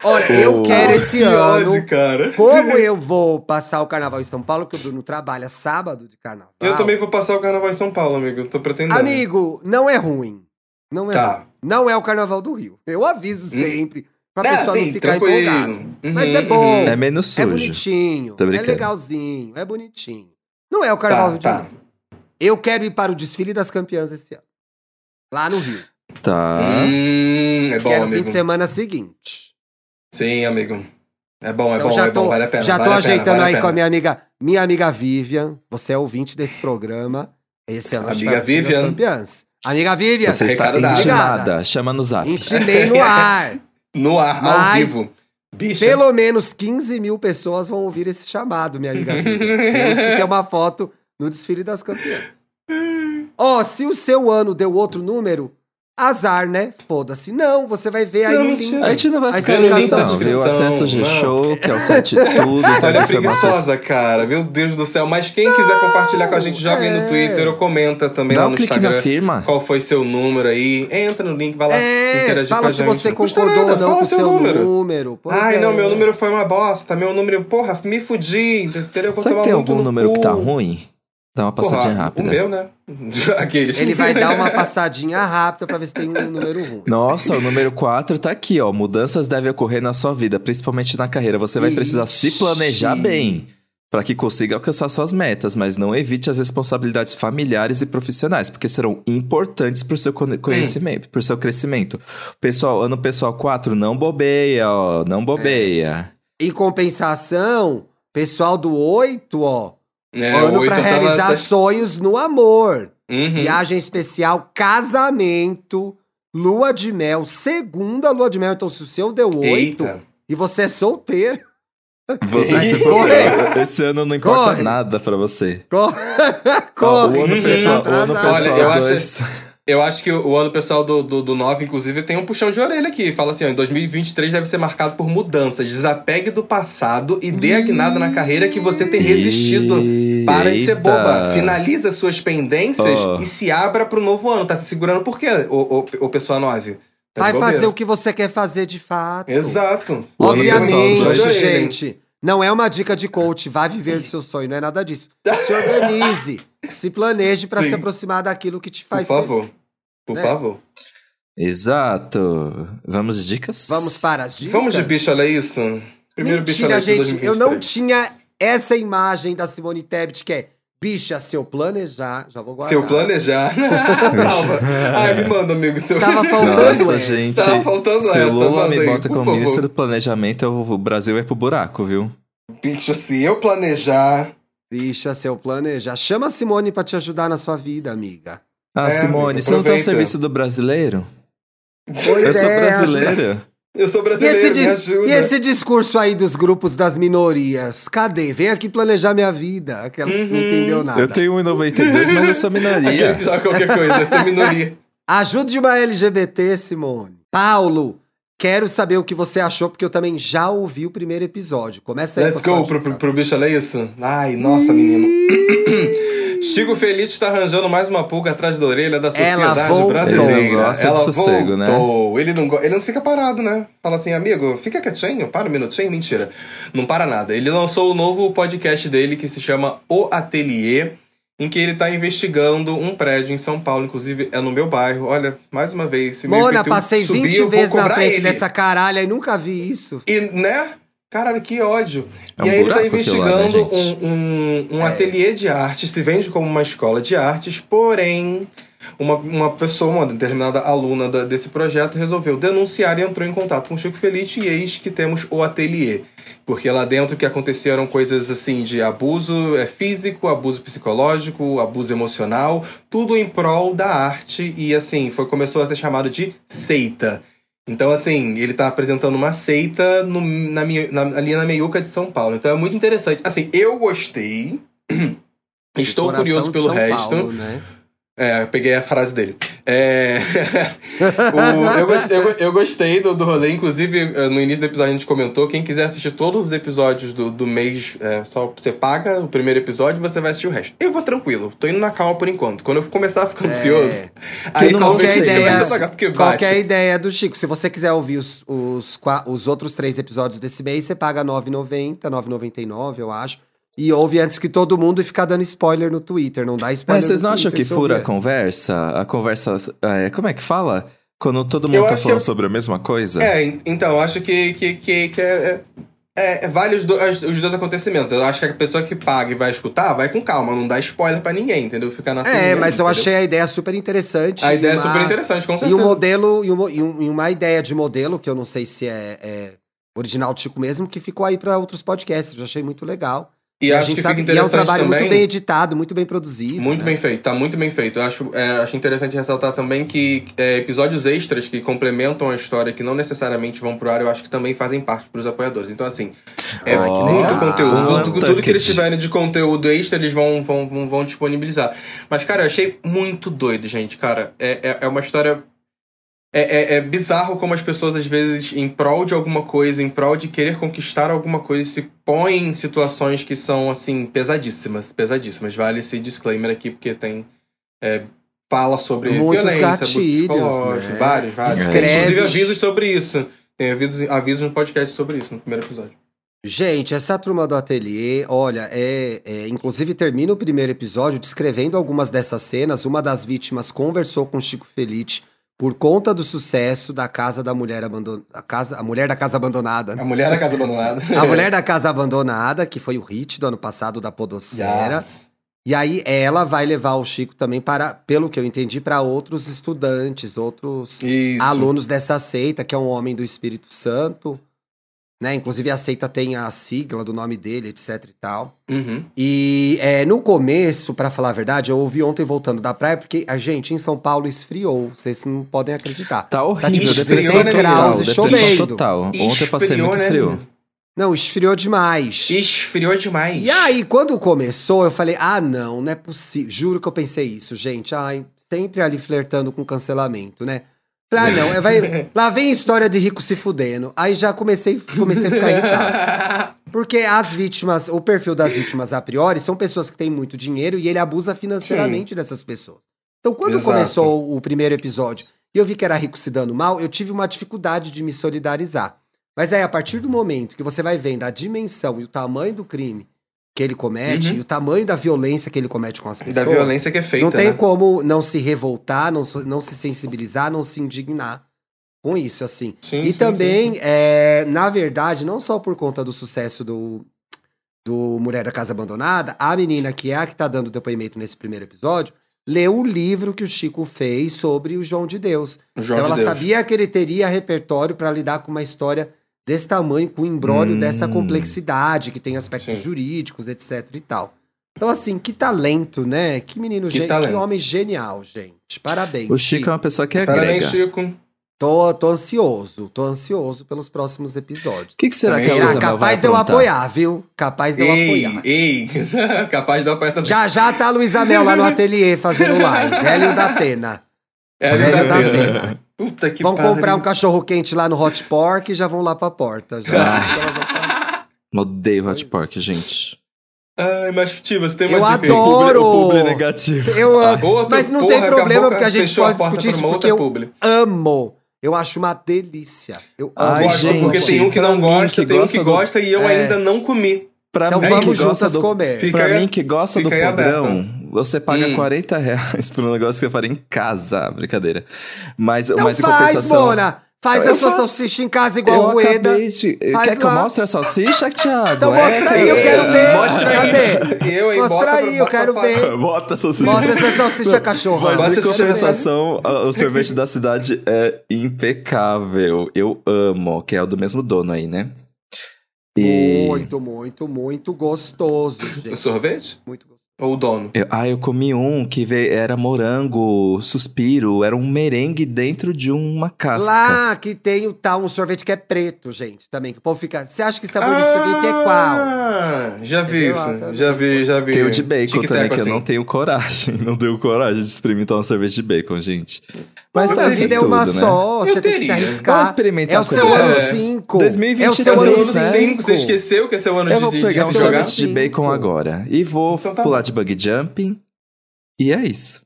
Olha, eu Oh. quero esse Que ano. ódio, cara. Como eu vou passar o carnaval em São Paulo, que o Bruno trabalha sábado de carnaval. Eu também vou passar o carnaval em São Paulo, amigo. Eu tô pretendendo. Amigo, não é ruim. Não é Tá. ruim. Não é o carnaval do Rio. Eu aviso sempre pra Ah, pessoa sim, não ficar tranquilo. empolgada. Uhum, Mas é bom. É menos É sujo. bonitinho. Tô É legalzinho. É bonitinho. Não é o carnaval Tá, do tá. Rio. Eu quero ir para o desfile das campeãs esse ano. Lá no Rio. Tá. Hum, é bom, Quero o fim amigo. de semana seguinte. Sim, amigo. É bom, é Então bom, já é tô, bom, vale a pena. já tô vale pena, ajeitando vale aí com a pena. minha amiga, minha amiga Vivian. Você é ouvinte desse programa. Esse ano a gente Amiga vai Vivian. campeãs. Amiga Vivian, Você está intimada. Chama no zap. intimei no ar. No ar, ao Mas- vivo. Bicha. Pelo menos 15 mil pessoas vão ouvir esse chamado, minha amiga Vivian. Temos que ter uma foto no desfile das campeãs. Ó, se o seu ano deu outro número, azar, né? Foda-se. Não, você vai ver aí Não, no mentira. link. A gente não vai A ficar no link, não, de viu? Acesso não. G-Show, que é o site tudo, Olha, informações. preguiçosa, cara. Meu Deus do céu. Mas quem quiser compartilhar com a gente, joga aí no é. Twitter ou comenta também Dá lá um no clique Instagram. na firma. Qual foi seu número aí? Entra no link, vai lá É, interagir fala com a se gente. você Não custa concordou ou não fala com o seu número. Pois Ai, é. não, meu número foi uma bosta. Meu número, porra, me fudi. Entendeu? Será que tem algum número que tá ruim? Dá uma Porra, passadinha rápida. O meu, né? Aqueles. Ele vai dar uma passadinha rápida pra ver se tem um número ruim. Nossa, o número 4 tá aqui, ó. Mudanças devem ocorrer na sua vida, principalmente na carreira. Você vai precisar se Ixi. planejar bem para que consiga alcançar suas metas, mas não evite as responsabilidades familiares e profissionais, porque serão importantes pro seu cone- conhecimento, pro seu crescimento. Pessoal, ano pessoal 4, não bobeia, ó, não bobeia. Em compensação, pessoal do 8, ó. É, ano oito pra eu tava- realizar sonhos no amor. Uhum. Viagem especial, casamento, lua de mel, segunda lua de mel. Então, se o seu deu 8 Eita. e você é solteiro, Você Vai se correr. Esse ano não importa Corre. nada pra você. corre. Ó, corre o ano pessoal, o ano pessoal Olha, eu acho- 2. Eu acho que o ano pessoal do, do, do 9, inclusive, tem um puxão de orelha aqui. Fala assim, ó, em 2023 deve ser marcado por mudanças. Desapegue do passado e dê a guinada na carreira que você tem resistido. Para de ser boba. Finaliza suas pendências Ó. e se abra pro novo ano. Tá se segurando por quê, o, o, o pessoal 9? Tá Vai fazer o que você quer fazer de fato. Exato. O Obviamente, gente. Não é uma dica de coach, vá viver do seu sonho, não é nada disso. Se organize, se planeje pra Sim. se aproximar daquilo que te Por faz favor. Por Né? favor. Exato. Vamos de dicas? Vamos para as dicas. Vamos de bicho, olha isso? Primeiro bicho, olha Mentira, gente, eu não 2023. tinha essa imagem da Simone Tebet que é bicha, se eu planejar, já vou guardar. Seu planejar. Calma. Ai, me manda, amigo. Seu... Tava faltando Nossa, essa. gente. Tava faltando Se essa, o Lula me aí, bota como ministro do planejamento, eu- o Brasil vai pro buraco, viu? Bicho, se eu planejar. Bicha, se eu planejar. Chama a Simone pra te ajudar na sua vida, amiga. Ah, É, Simone, amigo, você não tá ao aproveita. serviço do brasileiro? Pois eu sou é, brasileira. Eu sou E brasileiro, esse, me ajuda. e esse discurso aí dos grupos das minorias? Cadê? Vem aqui planejar minha vida. Aquelas que não Uhum. entendeu nada. Eu tenho 1,92, mas eu sou minoria. Aquele que qualquer coisa, essa minoria. Ajude uma LGBT, Simone. Paulo, quero saber o que você achou, porque eu também já ouvi o primeiro episódio. Começa aí Let's go pro, pro, pro bicho, olha isso. Ai, nossa, menino. Chico Feliz está arranjando mais uma pulga atrás da orelha da Ela sociedade voltou. brasileira. Ele não gosta de Ela sossego, né? voltou. Ele não, go- ele não fica parado, né? Fala assim, amigo, fica quietinho, para um minutinho. Mentira. Não para nada. Ele lançou o novo podcast dele que se chama O Atelier, em que ele tá investigando um prédio em São Paulo, inclusive é no meu bairro. Olha, mais uma vez, se Mona, passei subir, 20 eu vou vezes na frente ele. dessa caralha e nunca vi isso. E, né? Caralho, que ódio. É e um aí ele tá lá, né, investigando gente? um, um, um ateliê de arte, se vende como uma escola de artes, porém, uma, uma pessoa, uma determinada aluna da- desse projeto, resolveu denunciar e entrou em contato com o Chico Feliz e eis que temos o ateliê. Porque lá dentro que aconteceram coisas assim de abuso é, físico, abuso psicológico, abuso emocional, tudo em prol da arte e assim, foi começou a ser chamado de seita. Então, assim, ele tá apresentando uma seita no- na, minha- na- ali na meiuca de São Paulo. Então é muito interessante. Assim, eu gostei. Estou curioso pelo São resto. Paulo, né? É, eu peguei a frase dele. É... o- eu, gostei, eu, eu gostei do, do rolê, inclusive eh, no início do episódio a gente comentou. Quem quiser assistir todos os episódios do, do mês, é, só você paga o primeiro episódio e você vai assistir o resto. Eu vou tranquilo, tô indo na calma por enquanto. Quando eu começar a ficar É. ansioso, aí não talvez Qualquer ideia, devagar, porque bate. qualquer ideia do Chico. Se você quiser ouvir os, os, os outros três episódios desse mês, você paga R$ 9,90, R$ 9,99, eu acho. E ouve antes que todo mundo e ficar dando spoiler no Twitter. Não dá spoiler Mas vocês no não acham que fura a conversa? A conversa. é, como é que fala? Quando todo mundo Eu tá falando que- sobre a mesma coisa? É, en- então, eu acho que, que, que, que é, é, é, vale os, do- as- os dois acontecimentos. Eu acho que a pessoa que paga e vai escutar, vai com calma, não dá spoiler pra ninguém, entendeu? Ficar na É, firmeza, mas eu entendeu? achei a ideia super interessante. A e ideia é uma- super interessante, com E certeza. um modelo, e, um- e um- e uma ideia de modelo, que eu não sei se é, é original do Chico mesmo, que ficou aí pra outros podcasts. Eu achei muito legal. E, E a acho gente que sabe fica que é um interessante trabalho também. muito bem editado, muito bem produzido. Muito né? bem feito, tá muito bem feito. Eu acho, é, acho interessante ressaltar também que é, episódios extras que complementam a história, que não necessariamente vão pro ar, eu acho que também fazem parte pros apoiadores. Então, assim, é que muito legal. conteúdo. Tudo, tudo que eles tiverem de conteúdo extra, eles vão, vão, vão, vão disponibilizar. Mas, cara, eu achei muito doido, gente. Cara, é, é, é uma história. É, é, é bizarro como as pessoas, às vezes, em prol de alguma coisa, em prol de querer conquistar alguma coisa, se põem em situações que são, assim, pesadíssimas. Pesadíssimas. Vale esse disclaimer aqui, porque tem. é, fala sobre Muitos violência, gatilhos, né? vários, vários. Descreve- inclusive avisos sobre isso. Tem avisos, avisos no podcast sobre isso, no primeiro episódio. Gente, essa turma do ateliê, olha, é, é, inclusive termina o primeiro episódio descrevendo algumas dessas cenas. Uma das vítimas conversou com Chico Felite por conta do sucesso da casa da mulher abandonada, a casa, a mulher da casa abandonada. né? A mulher da casa abandonada. A mulher da casa abandonada, que foi o hit do ano passado da Podosfera. Yes. E aí ela vai levar o Chico também para, pelo que eu entendi, para outros estudantes, outros Isso. alunos dessa seita, que é um homem do Espírito Santo. Né? Inclusive a seita tem a sigla do nome dele, etc e tal. Uhum. E é, no começo, pra falar a verdade, eu ouvi ontem voltando da praia, porque a gente em São Paulo esfriou. Vocês não podem acreditar. Tá horrível, tipo depressão 16 total, graus e depressão chovendo. total. Ontem eu passei muito né, frio. Não, esfriou demais. Esfriou demais. E aí, quando começou, eu falei: ah, não, não é possível. Juro que eu pensei isso, gente. Ai, sempre ali flertando com cancelamento, né? Ah, não, é, vai, lá vem história de rico se fudendo. Aí já comecei, comecei a ficar irritado. Porque as vítimas, o perfil das vítimas a priori, são pessoas que têm muito dinheiro e ele abusa financeiramente dessas pessoas. Então, quando Exato. começou o primeiro episódio e eu vi que era rico se dando mal, eu tive uma dificuldade de me solidarizar. Mas aí, a partir do momento que você vai vendo a dimensão e o tamanho do crime que ele comete, Uhum. e o tamanho da violência que ele comete com as pessoas, Da violência que é feita, não tem né? como não se revoltar, não, se- não se sensibilizar, não se indignar com isso, assim. Sim, e sim, também, sim. é, na verdade, não só por conta do sucesso do, do Mulher da Casa Abandonada, a menina que é a que tá dando depoimento nesse primeiro episódio, leu o livro que o Chico fez sobre o João de Deus. João então de ela Deus. sabia que ele teria repertório para lidar com uma história desse tamanho, com o embrólio Hum. dessa complexidade, que tem aspectos Sim. jurídicos, etc e tal. Então, assim, que talento, né? Que menino, Que que homem genial, gente. Parabéns. O Chico é uma pessoa que Parabéns, agrega. O Chico. Tô, tô ansioso, tô ansioso pelos próximos episódios. que, que será que a? Luísa capaz de eu apoiar, viu? Capaz de eu Ei, apoiar. ei. Capaz de dar apoio também. Já já tá a Luísa Mel lá no ateliê fazendo live. Velho da Atena. É, Velho da? Atena. Puta que Vão pariu. comprar um cachorro quente lá no Hot Pork e já vão lá pra porta. Já. Odeio Hot Pork, gente. Ai, mas, Tiva, você tem uma Eu dica aí? adoro! O publi negativo. Eu amo. Outra Mas não porra, tem problema, porque a gente pode porta discutir isso, porque eu publi. amo. Eu acho uma delícia. Eu amo. Ai, gosto, gente, porque tem um que não gosta, que tem um gosta que do- gosta e eu É. ainda não comi. Pra Então mim, vamos que gosta juntas do... comer. Fica pra aí- mim que gosta do podrão, você paga Hum. 40 reais por um negócio que eu faria em casa. Brincadeira. Mas, Então mas em faz, compensação... Mona. Faz Eu a sua faço. salsicha em casa igual eu o Rueda. de... Quer que eu lá. mostre a salsicha, Thiago? Então É, mostra aí, eu quero ver. Mostra aí. Cadê? Eu, hein, Mostra pra- aí, eu quero pra- ver. Bota a salsicha. Mostra essa salsicha cachorro. Mas Bota em compensação, o sorvete da cidade é impecável. Eu amo, que é o do mesmo dono aí, né? E... Muito, muito, muito gostoso, O gente. sorvete? Muito gostoso. Ou o dono? Eu- ah, eu comi um que veio, era morango, suspiro, era um merengue dentro de uma casca. Lá que tem o tal, um sorvete que é preto, gente, também. Que o povo fica. Você acha que sabor de sorvete é qual? Ah, já vi Entendeu? isso. Ah, tá já vi, já vi. Tem o de bacon também, que eu assim. não tenho coragem. Não tenho coragem de experimentar um sorvete de bacon, gente. Mas Mas a pensa em vida é uma tudo, né? só, Eu você tem que se teria. arriscar. Vamos experimentar É o seu ano diferente. 5. 2023 É o seu é ano ano né? 5, você 5. esqueceu que é o ano Eu de, vou de, pegar um sorvete de bacon agora. E vou Então tá pular. De bug jumping. E é isso.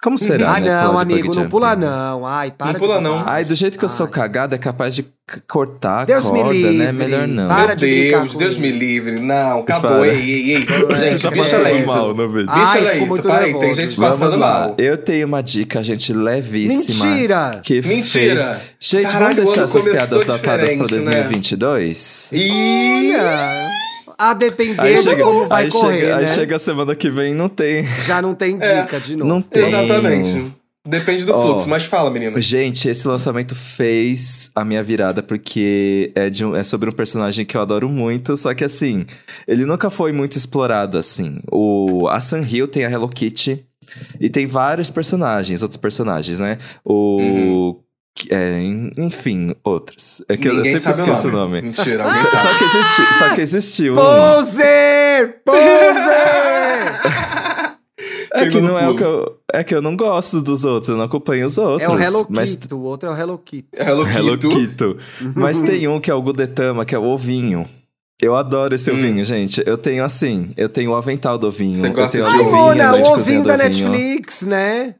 Como será, Ah, né? não, amigo, não pula não. Ai, para Não de pula, não. Ai, do jeito que eu sou cagado, é capaz de cortar a Deus me corda, livre. né? Melhor não. Para Meu de Deus, Deus isso. me livre. Não, acabou. Ei, ei, ei. Gente, tá deixa passando ela isso. Ai, Deixa ela isso. muito Para aí, tem gente Vamos passando lá. mal. Eu tenho uma dica, gente, levíssima. Mentira! Que Mentira! Fez... Gente, Caralho, vamos deixar essas piadas datadas pra diferente, né? 2022? Ih! Olha, a depender Aí de chega, como vai aí, correr, chega, né? aí chega a semana que vem não tem. Já não tem É, dica de novo. Não tem. Exatamente. Depende do Ó, fluxo, mas fala, menina. Gente, esse lançamento fez a minha virada, porque é, de um- é sobre um personagem que eu adoro muito, só que assim, ele nunca foi muito explorado assim. O, a Sunhill tem a Hello Kitty e tem vários personagens, outros personagens, né? O. que- é, en- enfim, outros. É que eu- eu Ninguém sempre sabe esqueço o nome. Mentira, alguém Só, que existiu, só que existiu. um. Poser! Poser! É que não é o que eu. É que eu não gosto dos outros, eu não acompanho os outros. É o Hello mas Kitty, o outro é o Hello Kitty. Hello, Hello Kitty. Mas tem um que é o Gudetama, que é o ovinho. Eu adoro esse Hum. ovinho, gente. Eu tenho assim, eu tenho o avental do ovinho. Você eu gosta tenho de Ai, ovinho, luvinha Mona, de o ovinho da ovinho. Netflix, né?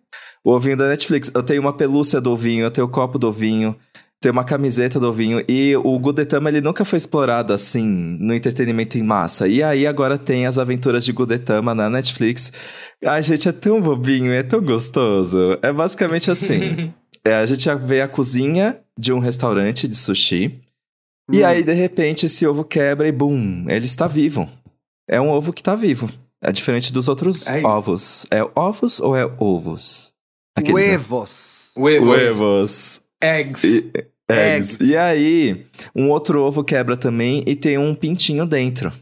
O ovinho da Netflix. Eu tenho uma pelúcia do ovinho, eu tenho o copo do ovinho, tenho uma camiseta do ovinho. E o Gudetama, ele nunca foi explorado assim, no entretenimento em massa. E aí agora tem as aventuras de Gudetama na Netflix. Ai, gente, é tão bobinho, é tão gostoso. É basicamente assim. é, a gente vê a cozinha de um restaurante de sushi. E Hum. aí, de repente, esse ovo quebra e bum, ele está vivo. É um ovo que está vivo. É diferente dos outros É ovos. É ovos ou é ovos? Aqueles, né? Huevos. Huevos. Huevos. Eggs. E, eggs. Eggs. E aí, um outro ovo quebra também e tem um pintinho dentro.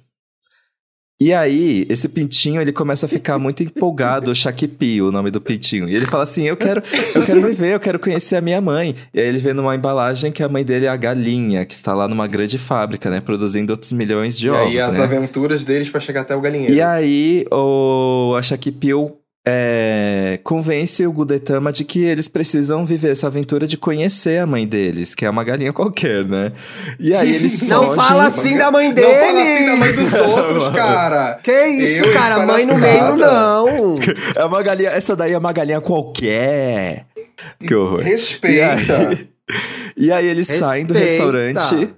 E aí, esse pintinho, ele começa a ficar muito empolgado, o Shakipi, o nome do pintinho. E ele fala assim, eu quero, eu quero viver, eu quero conhecer a minha mãe. E aí ele vê numa embalagem que a mãe dele é a galinha, que está lá numa grande fábrica, né? Produzindo outros milhões de E ovos, aí as né? aventuras deles pra chegar até o galinheiro. E aí, o a é, convence o Gudetama de que eles precisam viver essa aventura de conhecer a mãe deles, que é uma galinha qualquer, né? E aí eles Não fogem... fala assim da mãe Não dele! fala assim da mãe dos outros, cara. Que isso, Eu, cara? Mãe no palhaçada. meio, não! É uma galinha... Essa daí é uma galinha qualquer. Que horror. Respeita. E aí, e aí eles saem do Respeita. restaurante...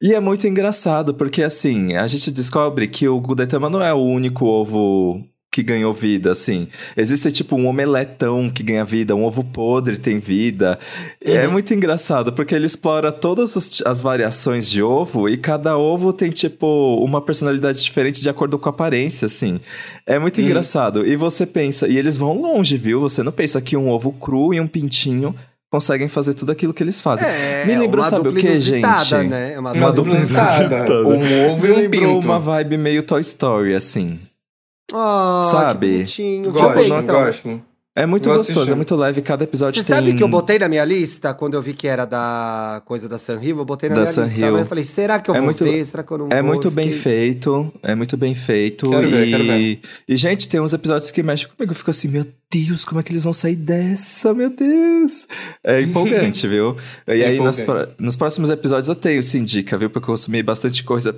E é muito engraçado, porque assim, a gente descobre que o Gudetama não é o único ovo que ganhou vida, assim. Existe tipo um omeletão que ganha vida, um ovo podre tem vida. É Uhum. muito engraçado, porque ele explora todas os- as variações de ovo e cada ovo tem tipo uma personalidade diferente de acordo com a aparência, assim. É muito Uhum. engraçado. E você pensa, e eles vão longe, viu? Você não pensa que um ovo cru e um pintinho conseguem fazer tudo aquilo que eles fazem. É, Me lembrou, sabe o que, gente? Né? É uma, Uma dupla inusitada. Um ovo e um pinto. uma vibe meio Toy Story, assim. Ah, Sabe? Bonitinho. Gosto, Deixa eu ver, então. gosto. É muito Gosto gostoso, de- é muito leve. Cada episódio Você tem... sabe que eu botei na minha lista, quando eu vi que era da coisa da Sunhill, eu botei na Da minha lista. Mas eu falei, será que eu É vou muito- ver? Será que eu não É vou? muito Eu bem fiquei- feito, é muito bem feito. Quero e... ver, quero ver. e, gente, tem uns episódios que mexem comigo. Eu fico assim, meu Deus, como é que eles vão sair dessa? Meu Deus! É empolgante, viu? E É aí, nos, empolgante. pro- nos próximos episódios eu tenho esse indica, viu? Porque eu consumi bastante coisa.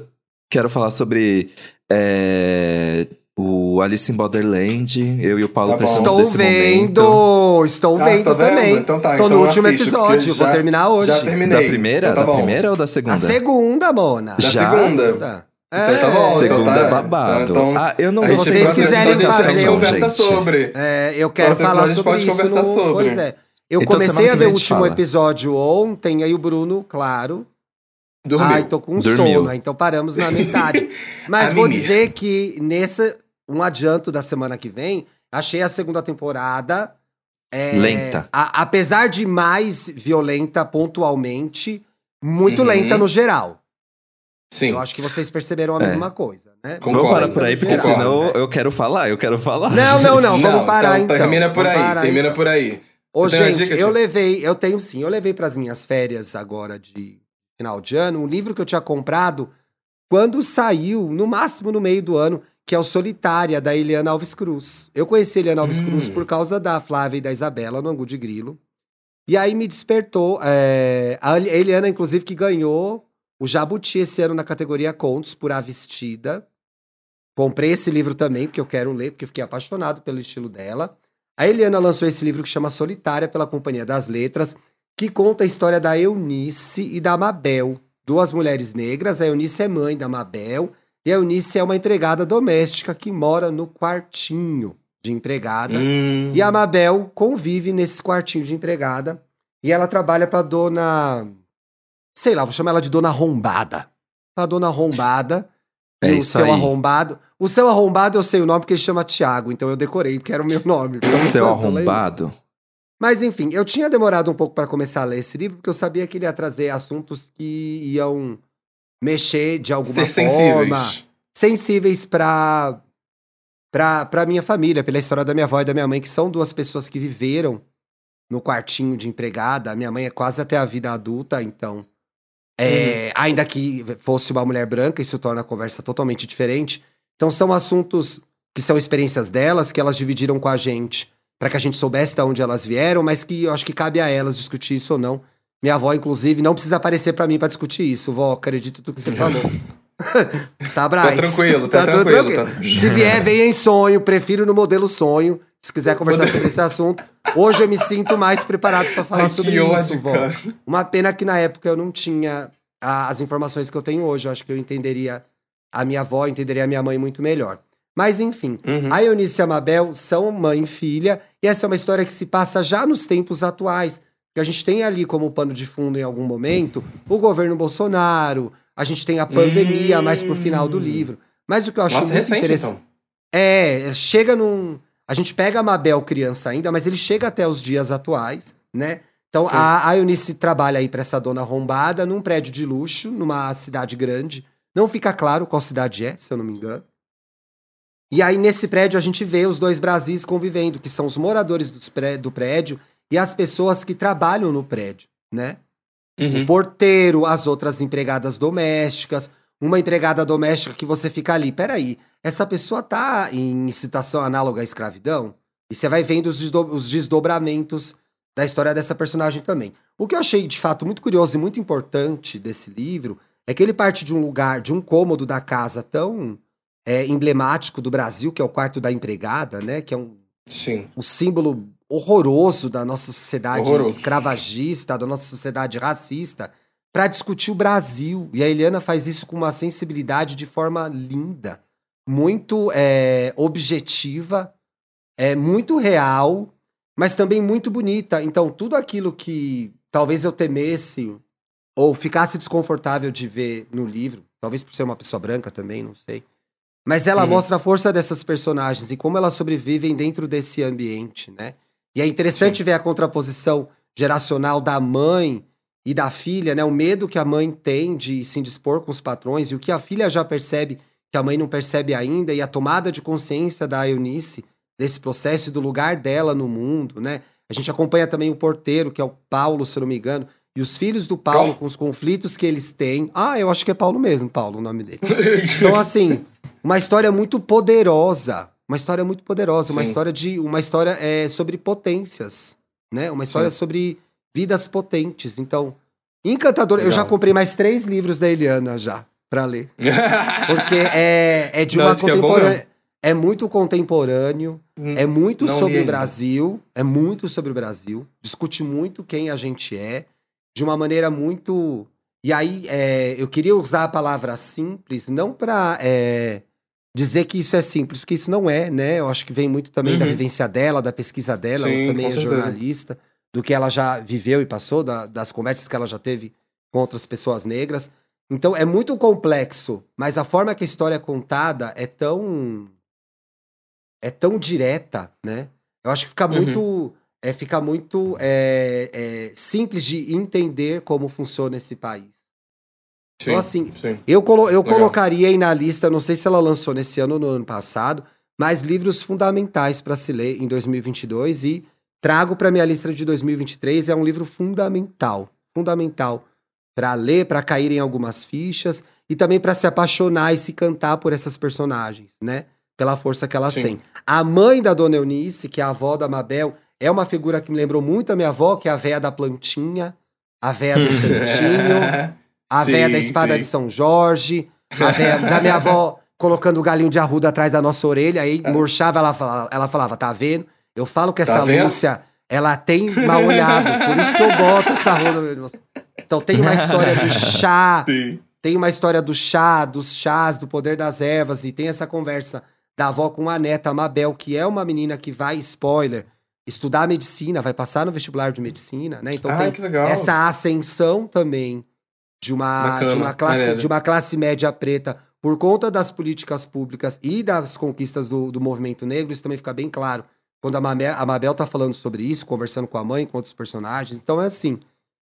Quero falar sobre é, o Alice in Borderland. Eu e o Paulo Tá precisamos Estou desse vendo! momento. Estou Ah, vendo tá vendo? também. Então tá, Tô então no último assiste, episódio, porque vou já- terminar hoje. Já terminei. Da primeira? Então tá da bom. primeira ou da segunda? A segunda, Mona. Da Já? segunda. Tá. Então tá bom. então Segunda tá- é babado. Então, ah, eu não vocês próximo quiserem fazer um- conversa gente. sobre. É, eu quero Próximo falar sobre pode isso. conversar no- sobre. Pois é. Eu Então, comecei a ver o último fala. episódio ontem, aí o Bruno, claro. Dormiu. Ai, tô com Dormiu. sono, então paramos na metade. Mas A vou dizer que nesse um adianto da semana que vem, achei a segunda temporada é, Lenta. a- apesar de mais violenta pontualmente, muito Uhum. lenta no geral. Sim. Eu acho que vocês perceberam a É. mesma coisa, né? Concordo. Vamos parar por aí, porque Concordo, senão né? eu quero falar, eu quero falar. Não, não, não, vamos parar então. Termina por Vamos aí, parar, termina então. por aí. Ô, Você gente, dica, eu levei, eu tenho sim, eu levei para as minhas férias agora de final de ano um livro que eu tinha comprado quando saiu, no máximo no meio do ano, que é o Solitária, da Eliana Alves Cruz. Eu conheci a Eliana Alves Hum. Cruz por causa da Flávia e da Isabela no Angu de Grilo. E aí me despertou. é, a Eliana, inclusive, que ganhou o Jabuti esse ano na categoria Contos por A Vestida. Comprei esse livro também, porque eu quero ler, porque eu fiquei apaixonado pelo estilo dela. A Eliana lançou esse livro que chama Solitária pela Companhia das Letras, que conta a história da Eunice e da Mabel, duas mulheres negras. A Eunice é mãe da Mabel e a Eunice é uma empregada doméstica que mora no quartinho de empregada. Hum. E a Mabel convive nesse quartinho de empregada e ela trabalha pra dona. Sei lá, vou chamar ela de dona arrombada. Pra dona arrombada. É e o isso seu aí. arrombado. O seu arrombado eu sei o nome porque ele chama Tiago, então eu decorei, porque era o meu nome. não Seu arrombado. Mas enfim, eu tinha demorado um pouco para começar a ler esse livro, porque eu sabia que ele ia trazer assuntos que iam mexer de alguma Ser forma. sensíveis. Sensíveis pra, pra, pra minha família, pela história da minha avó e da minha mãe, que são duas pessoas que viveram no quartinho de empregada. A minha mãe é quase até a vida adulta, então. é, Ainda que fosse uma mulher branca, isso torna a conversa totalmente diferente. Então são assuntos que são experiências delas, que elas dividiram com a gente, para que a gente soubesse de onde elas vieram, mas que eu acho que cabe a elas discutir isso ou não. Minha avó, inclusive, não precisa aparecer para mim para discutir isso. Vó, acredito tudo que você falou. tá, Braz? tranquilo, tá tudo tranquilo, tá- Se vier, venha em sonho. Prefiro no modelo sonho. Se quiser conversar sobre esse assunto. Hoje eu me sinto mais preparado para falar Ai, sobre que isso, ódio, vó. cara. Uma pena que na época eu não tinha as informações que eu tenho hoje. Eu acho que eu entenderia a minha avó, entenderia a minha mãe muito melhor. Mas enfim, Uhum. a Eunice e a Mabel são mãe e filha, e essa é uma história que se passa já nos tempos atuais. Que a gente tem ali como pano de fundo em algum momento o governo Bolsonaro, a gente tem a pandemia Hum. mais pro final do livro. Mas o que eu acho Nossa, muito recente, interessante. então. É, chega num. A gente pega a Mabel criança ainda, mas ele chega até os dias atuais, né? Então Sim. a, a Eunice trabalha aí pra essa dona arrombada num prédio de luxo, numa cidade grande. Não fica claro qual cidade é, se eu não me engano. E aí nesse prédio a gente vê os dois Brasis convivendo, que são os moradores do prédio e as pessoas que trabalham no prédio, né? Uhum. o porteiro, as outras empregadas domésticas, uma empregada doméstica que você fica ali, peraí, essa pessoa tá em situação análoga à escravidão? E você vai vendo os, desdo- os desdobramentos da história dessa personagem também. O que eu achei, de fato, muito curioso e muito importante desse livro é que ele parte de um lugar, de um cômodo da casa tão é, emblemático do Brasil, que é o quarto da empregada, né? Que é um Sim. um símbolo horroroso da nossa sociedade Horroroso. escravagista, da nossa sociedade racista, para discutir o Brasil. E a Eliana faz isso com uma sensibilidade de forma linda, muito é, objetiva, é muito real, mas também muito bonita. Então, tudo aquilo que talvez eu temesse ou ficasse desconfortável de ver no livro, talvez por ser uma pessoa branca também, não sei. Mas ela Uhum. mostra a força dessas personagens e como elas sobrevivem dentro desse ambiente, né? E é interessante ver a contraposição geracional da mãe e da filha, né? O medo que a mãe tem de se indispor com os patrões e o que a filha já percebe que a mãe não percebe ainda e a tomada de consciência da Eunice desse processo e do lugar dela no mundo, né? A gente acompanha também o porteiro, que é o Paulo, se eu não me engano, e os filhos do Paulo com os conflitos que eles têm. Ah, eu acho que é Paulo mesmo, Paulo, o nome dele. Então, assim, uma história muito poderosa. Uma história muito poderosa. Uma Sim. história de. Uma história é, sobre potências. Né? Uma história Sim. sobre vidas potentes. Então, encantador. Eu já Legal. comprei mais três livros da Eliana já, pra ler. Porque é, é de uma que é contemporânea. É muito contemporâneo, é muito sobre o. Brasil, é muito sobre o Brasil, discute muito quem a gente é, de uma maneira muito. E aí, é, eu queria usar a palavra simples, não pra é, dizer que isso é simples, porque isso não é, né? Eu acho que vem muito também da Uhum. vivência dela, da pesquisa dela, Sim, ela também é jornalista, do que ela já viveu e passou, da- das conversas que ela já teve com outras pessoas negras. Então é muito complexo, mas a forma que a história é contada é tão é tão direta, né? Eu acho que fica Uhum. muito é fica muito é, é, simples de entender como funciona esse país. Sim, Então, assim, sim. Eu, colo eu Legal. colocaria aí na lista, não sei se ela lançou nesse ano ou no ano passado, mas livros fundamentais para se ler em 2022 e trago para minha lista de 2023 é um livro fundamental, fundamental para ler, para cair em algumas fichas e também para se apaixonar e se cantar por essas personagens, né? Pela força que elas Sim. têm. A mãe da Dona Eunice, que é a avó da Mabel, é uma figura que me lembrou muito a minha avó, que é a véia da plantinha, a véia do santinho. A Sim, véia da espada sim. de São Jorge, a véia da minha avó colocando o galinho de arruda atrás da nossa orelha, aí murchava, ela falava, ela falava, tá vendo? Eu falo que essa Tá vendo? Lúcia, ela tem mal olhado, por isso que eu boto essa roda. Então tem uma história do chá, Sim. tem uma história do chá, dos chás, do poder das ervas, e tem essa conversa da avó com a neta, a Mabel, que é uma menina que vai, spoiler, estudar medicina, vai passar no vestibular de medicina, né? Então Ah, tem que legal. essa ascensão também de uma, Bacana, de, uma classe, maneiro. de uma classe média preta por conta das políticas públicas e das conquistas do, do movimento negro, isso também fica bem claro quando a Mabel, a Mabel tá falando sobre isso, conversando com a mãe, com outros personagens. Então é assim.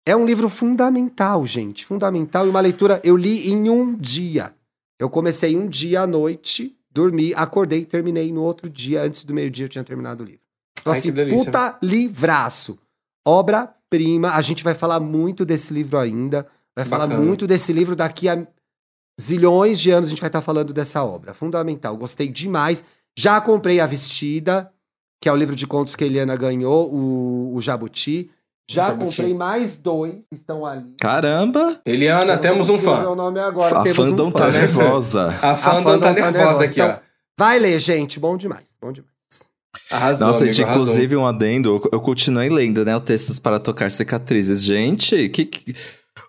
É um livro fundamental, gente. Fundamental. E uma leitura. Eu li em um dia. Eu comecei um dia à noite, dormi, acordei, terminei no outro dia, antes do meio-dia eu tinha terminado o livro. Então, Ai, assim, puta livraço. Obra-prima. A gente vai falar muito desse livro ainda. Vai falar Bacana. muito desse livro daqui a zilhões de anos a gente vai estar falando dessa obra. Fundamental. Gostei demais. Já comprei A Vestida, que é o livro de contos que a Eliana ganhou, o, o Jabuti. Já Jabuti. comprei mais dois que estão ali. Caramba! Eliana, temos um fã. o nome agora. a Temos fandom um tá fã. nervosa. A fandom fandom tá tá nervosa nervosa. aqui, Então, ó. Vai ler, gente. Bom demais. Bom demais. Arrasou, Nossa, amigo, gente, arrasou. inclusive um adendo, eu- eu continuei lendo, né? O Textos para Tocar Cicatrizes. Gente, que.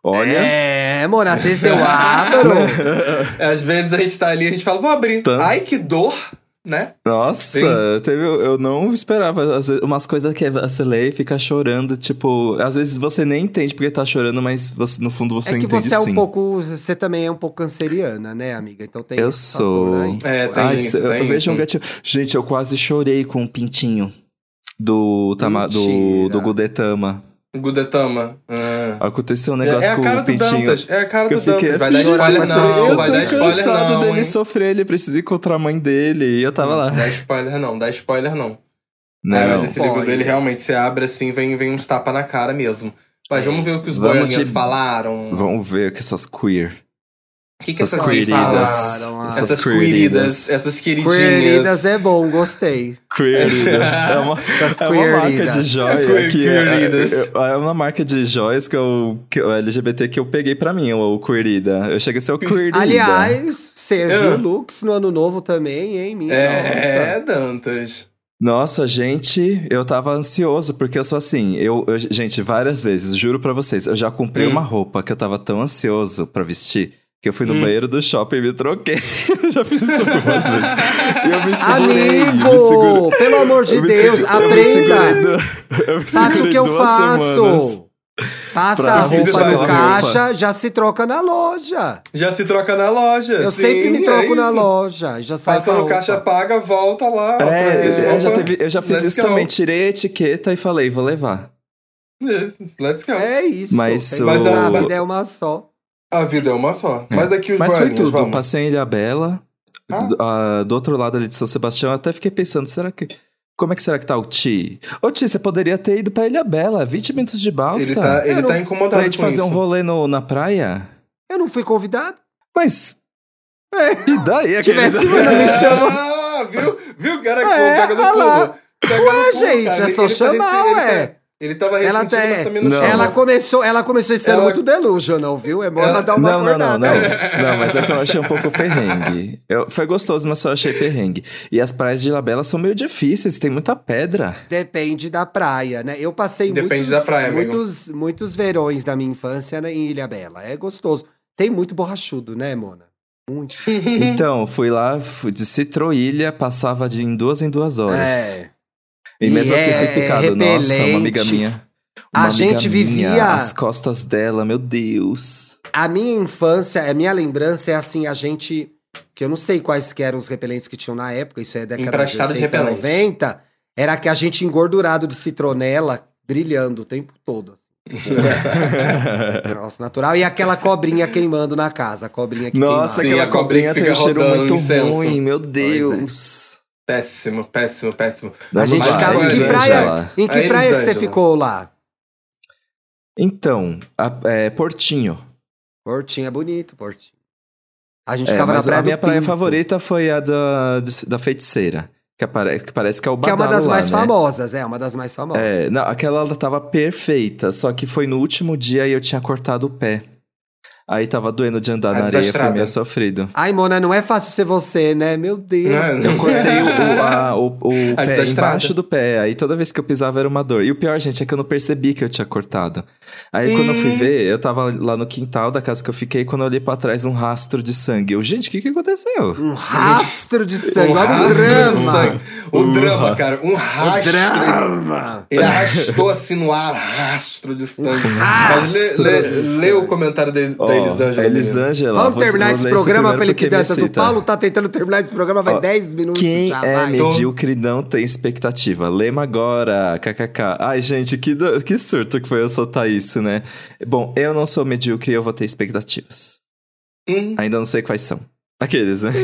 Olha. É, mano, às vezes eu abro. Às vezes a gente tá ali e a gente fala, vou abrir. Tanto. Ai, que dor, né? Nossa, Sim. teve, eu não esperava. Às vezes, umas coisas que você lê e fica chorando, tipo, às vezes você nem entende porque tá chorando, mas você- no fundo você É que entende você é sim. um pouco. Você também é um pouco canceriana, né, amiga? Então tem. Eu sou. aí. É, tem Ai, isso, eu, tem eu vejo um gatinho. Gente, eu quase chorei com o pintinho do, tama, do, do Gudetama. Gudetama. Ah. Aconteceu um É, negócio é a com o pintinho. Dantas. É a cara que do eu Dantas. Vai assim, dar gente, spoiler não, eu vai dar spoiler cansado não, dele hein? sofrer, ele precisa encontrar a mãe dele. E eu tava lá. Dá spoiler não, dá spoiler não. Não, É, mas esse livro dele realmente você abre assim, vem, vem uns tapas na cara mesmo. Mas vamos ver o que os Vamos de- falaram. Vamos ver que essas queer. O que, que essas essas queridas. falaram. Essas Essas queridas, queridas. essas queridinhas. Queeridas é bom, gostei. Queeridas. É uma, é uma marca de joia Queer- que é, queeridas. é, é uma marca de joias que eu, que o LGBT que eu peguei pra mim, o queerida. Eu cheguei a ser o queerida. Aliás, serviu Ah. Lux no ano novo também, hein, minha É, nossa. Dantas. Nossa, gente, eu tava ansioso, porque eu sou assim, eu, eu- gente, várias vezes, juro pra vocês, eu já comprei Hum. uma roupa que eu tava tão ansioso pra vestir, que eu fui no Hum. banheiro do shopping e me troquei. eu já fiz isso algumas vezes. E eu me segurei, me Amigo, segurei. pelo amor de Eu me Deus, me aprenda. me Faça o que eu faço. semanas. Passa a roupa no caixa, já se troca na loja. Já se troca na loja. Eu sim, sempre me é troco na isso. loja. Já sai Passa no roupa. caixa, paga, volta lá. É, eu já, teve- eu já fiz let's isso go. também, tirei a etiqueta e falei, vou levar. Let's go. É isso. Mas Tem- o- Mas a vida é uma só. A vida é uma só. É. Mas aqui os Mas foi tudo, vamos. passei em Ilha Bela, Ah. do, ah, do outro lado ali de São Sebastião, eu até fiquei pensando, será que... Como é que será que tá o Ti? Ô Ti, você poderia ter ido pra Ilha Bela, 20 minutos de balsa. Ele tá, ele não- tá incomodado Pra gente com fazer isso. um rolê no, na praia? Eu não fui convidado. Mas... É. E daí? Tivesse não me chama. Ah, viu? Viu, cara? Que É, pega no. Pega Ué, gente, cara. é só Ele chamar, ué. Ele tava Ela até- mas também não, Não. Ela começou, ela começou esse ano Ela- muito delusional, viu? É bom ela Ela- dar uma não, não, não, acordada. não. Não, mas é que eu achei um pouco perrengue. Eu, foi gostoso, mas só achei perrengue. E as praias de Ilhabela são meio difíceis, tem muita pedra. Depende da praia, né? Eu passei Depende muitos, da praia, amigo. muitos, muitos verões da minha infância né, em Ilha Bela. É gostoso. Tem muito borrachudo, né, Mona? Muito. Então, fui lá, fui de Citroilha, passava de em duas em duas horas. É. E mesmo E assim fui é picado. Nossa, uma amiga repelente. minha. A uma amiga gente minha, vivia- As costas dela, meu Deus. A minha infância, a minha lembrança é assim, a gente. Que eu não sei quais que eram os repelentes que tinham na época, isso é década Emprestado de de 80, repelente. 90. Era que a gente engordurado de citronela, brilhando o tempo todo. assim. Nossa, natural. E aquela cobrinha queimando na casa, a cobrinha que Nossa, Sim, aquela a cobrinha cobrinha que tem um cheiro muito incenso. ruim, meu é. Deus. Péssimo, péssimo, péssimo. A gente lá, ficava. Em que praia, em que praia que você ficou lá? Então, a- é, Portinho. Portinho é bonito, Portinho. A gente É, ficava na praia a minha praia Pinto, favorita foi a da, da feiticeira. Que, apare- que parece que é o Que é badalo uma das lá, mais né? famosas, é, uma das mais famosas. É, não, aquela ela tava perfeita, só que foi no último dia e eu tinha cortado o pé. Aí tava doendo de andar A na areia, foi meio sofrido. Ai, Mona, não é fácil ser você, né? Meu Deus. Não, do Eu cortei o, o, a- o- o A pé desastrada. embaixo do pé, aí toda vez que eu pisava era uma dor. E o pior, gente, é que eu não percebi que eu tinha cortado. Aí quando eu fui Hum. ver, eu tava lá no quintal da casa que eu fiquei, quando eu olhei pra trás, um rastro de sangue. Eu, gente, o que que aconteceu? Um rastro de sangue, Um olha o drama. O Uh, drama, cara. Um O rastro. drama. Ele arrastou assim no ar, rastro de sangue. Mas lê, rastro lê- de lê o comentário da Olha, da Elisângela. Elisângela. Vamos terminar esse programa, Felipe Dantas. O. Paulo tá tentando terminar esse programa, vai Ó, 10 minutos Quem já, é vai. medíocre não tem expectativa. Lema agora, kkk. Ai, gente, que, do- que surto que foi eu soltar isso, né? Bom, eu não sou medíocre e eu vou ter expectativas. Hum. Ainda não sei quais são. Aqueles, né? Tá.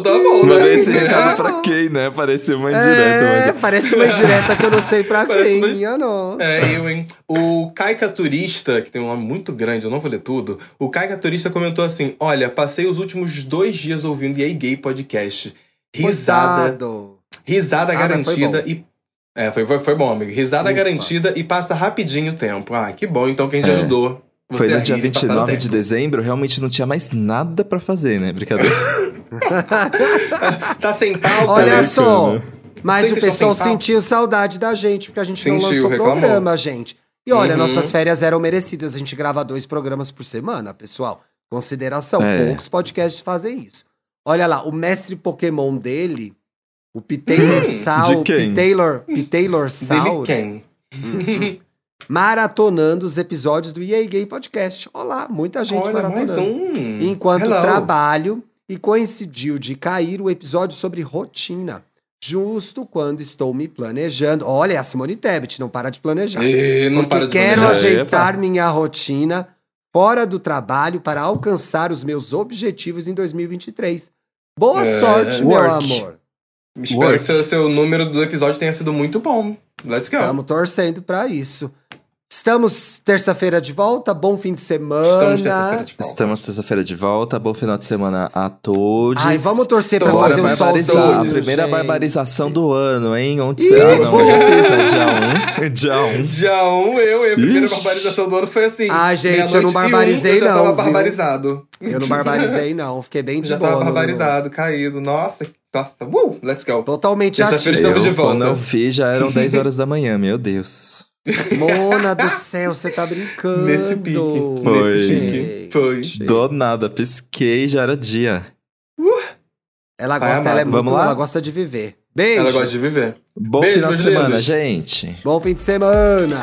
Então tá bom, né? Mandei esse recado pra quem, né? Pareceu uma indireta, É, mas... parece uma indireta que eu não sei pra quem. uma- Minha nossa. É, eu, hein? O Caica Turista, que tem um nome muito grande, eu não vou ler tudo. O Caica Turista comentou assim: Olha, passei os últimos dois dias ouvindo EA Gay Podcast. Risada. Cuidado. Risada Ah, garantida e. É, foi, foi, foi bom, amigo. Risada Ufa. garantida e passa rapidinho o tempo. Ah, que bom, então, que a gente É. ajudou. Você Foi no dia e passar o 29 de dezembro, realmente não tinha mais nada pra fazer, né? Brincadeira. Tá sem pauta, Olha né? só. Mas o pessoal sentiu saudade da gente, porque a gente não Sentiu, lançou reclamou. programa, gente. E olha, Uhum. nossas férias eram merecidas. A gente grava dois programas por semana, pessoal. Consideração. É. Poucos podcasts fazem isso. Olha lá, o mestre Pokémon dele, o P. Taylor Hum, Sal, de quem? P. Taylor, P. Taylor Dele Sal, quem? Maratonando os episódios do EA Gay Podcast. Olá, muita gente Olha, mais maratonando. um. enquanto Hello. trabalho e coincidiu de cair o episódio sobre rotina. Justo quando estou me planejando. Olha, é a Simone Tebet não para de planejar. E não para porque de quero planejar. ajeitar minha rotina fora do trabalho para alcançar os meus objetivos em 2023. Boa É, sorte, meu amor. Espero Work. que seu, seu número do episódio tenha sido muito bom. Let's go. Estamos torcendo para isso. Estamos terça-feira de volta. Bom fim de semana. Estamos terça-feira de volta. Estamos terça-feira de volta. Bom final de semana a todos. Ai, vamos torcer para Bora fazer um solzinho. a primeira gente. barbarização do ano, hein? Onde. Ah, não, eu já fiz, né? Dia 1. Dia 1. Dia 1, um, eu, eu, a primeira Ixi. barbarização do ano foi assim. Ah, gente, eu não e um, barbarizei, eu já não, tava viu? barbarizado. Eu não barbarizei, não. Fiquei bem de Já boa. tava no- barbarizado, caído. Nossa, nossa. Uh, let's go. Totalmente Terça-feira ativo. estamos de Eu, volta. quando eu vi, já eram 10 horas da manhã, meu Deus. Mona do céu, você tá brincando. Nesse pique. Foi. Nesse pique. Foi. Do nada, pisquei já era dia. Ela Ai, gosta, ela é amado. muito, Vamos lá? ela gosta de viver. Beijo. Ela gosta de viver. Bom Beijo, final de semana, gente. Bom fim de semana.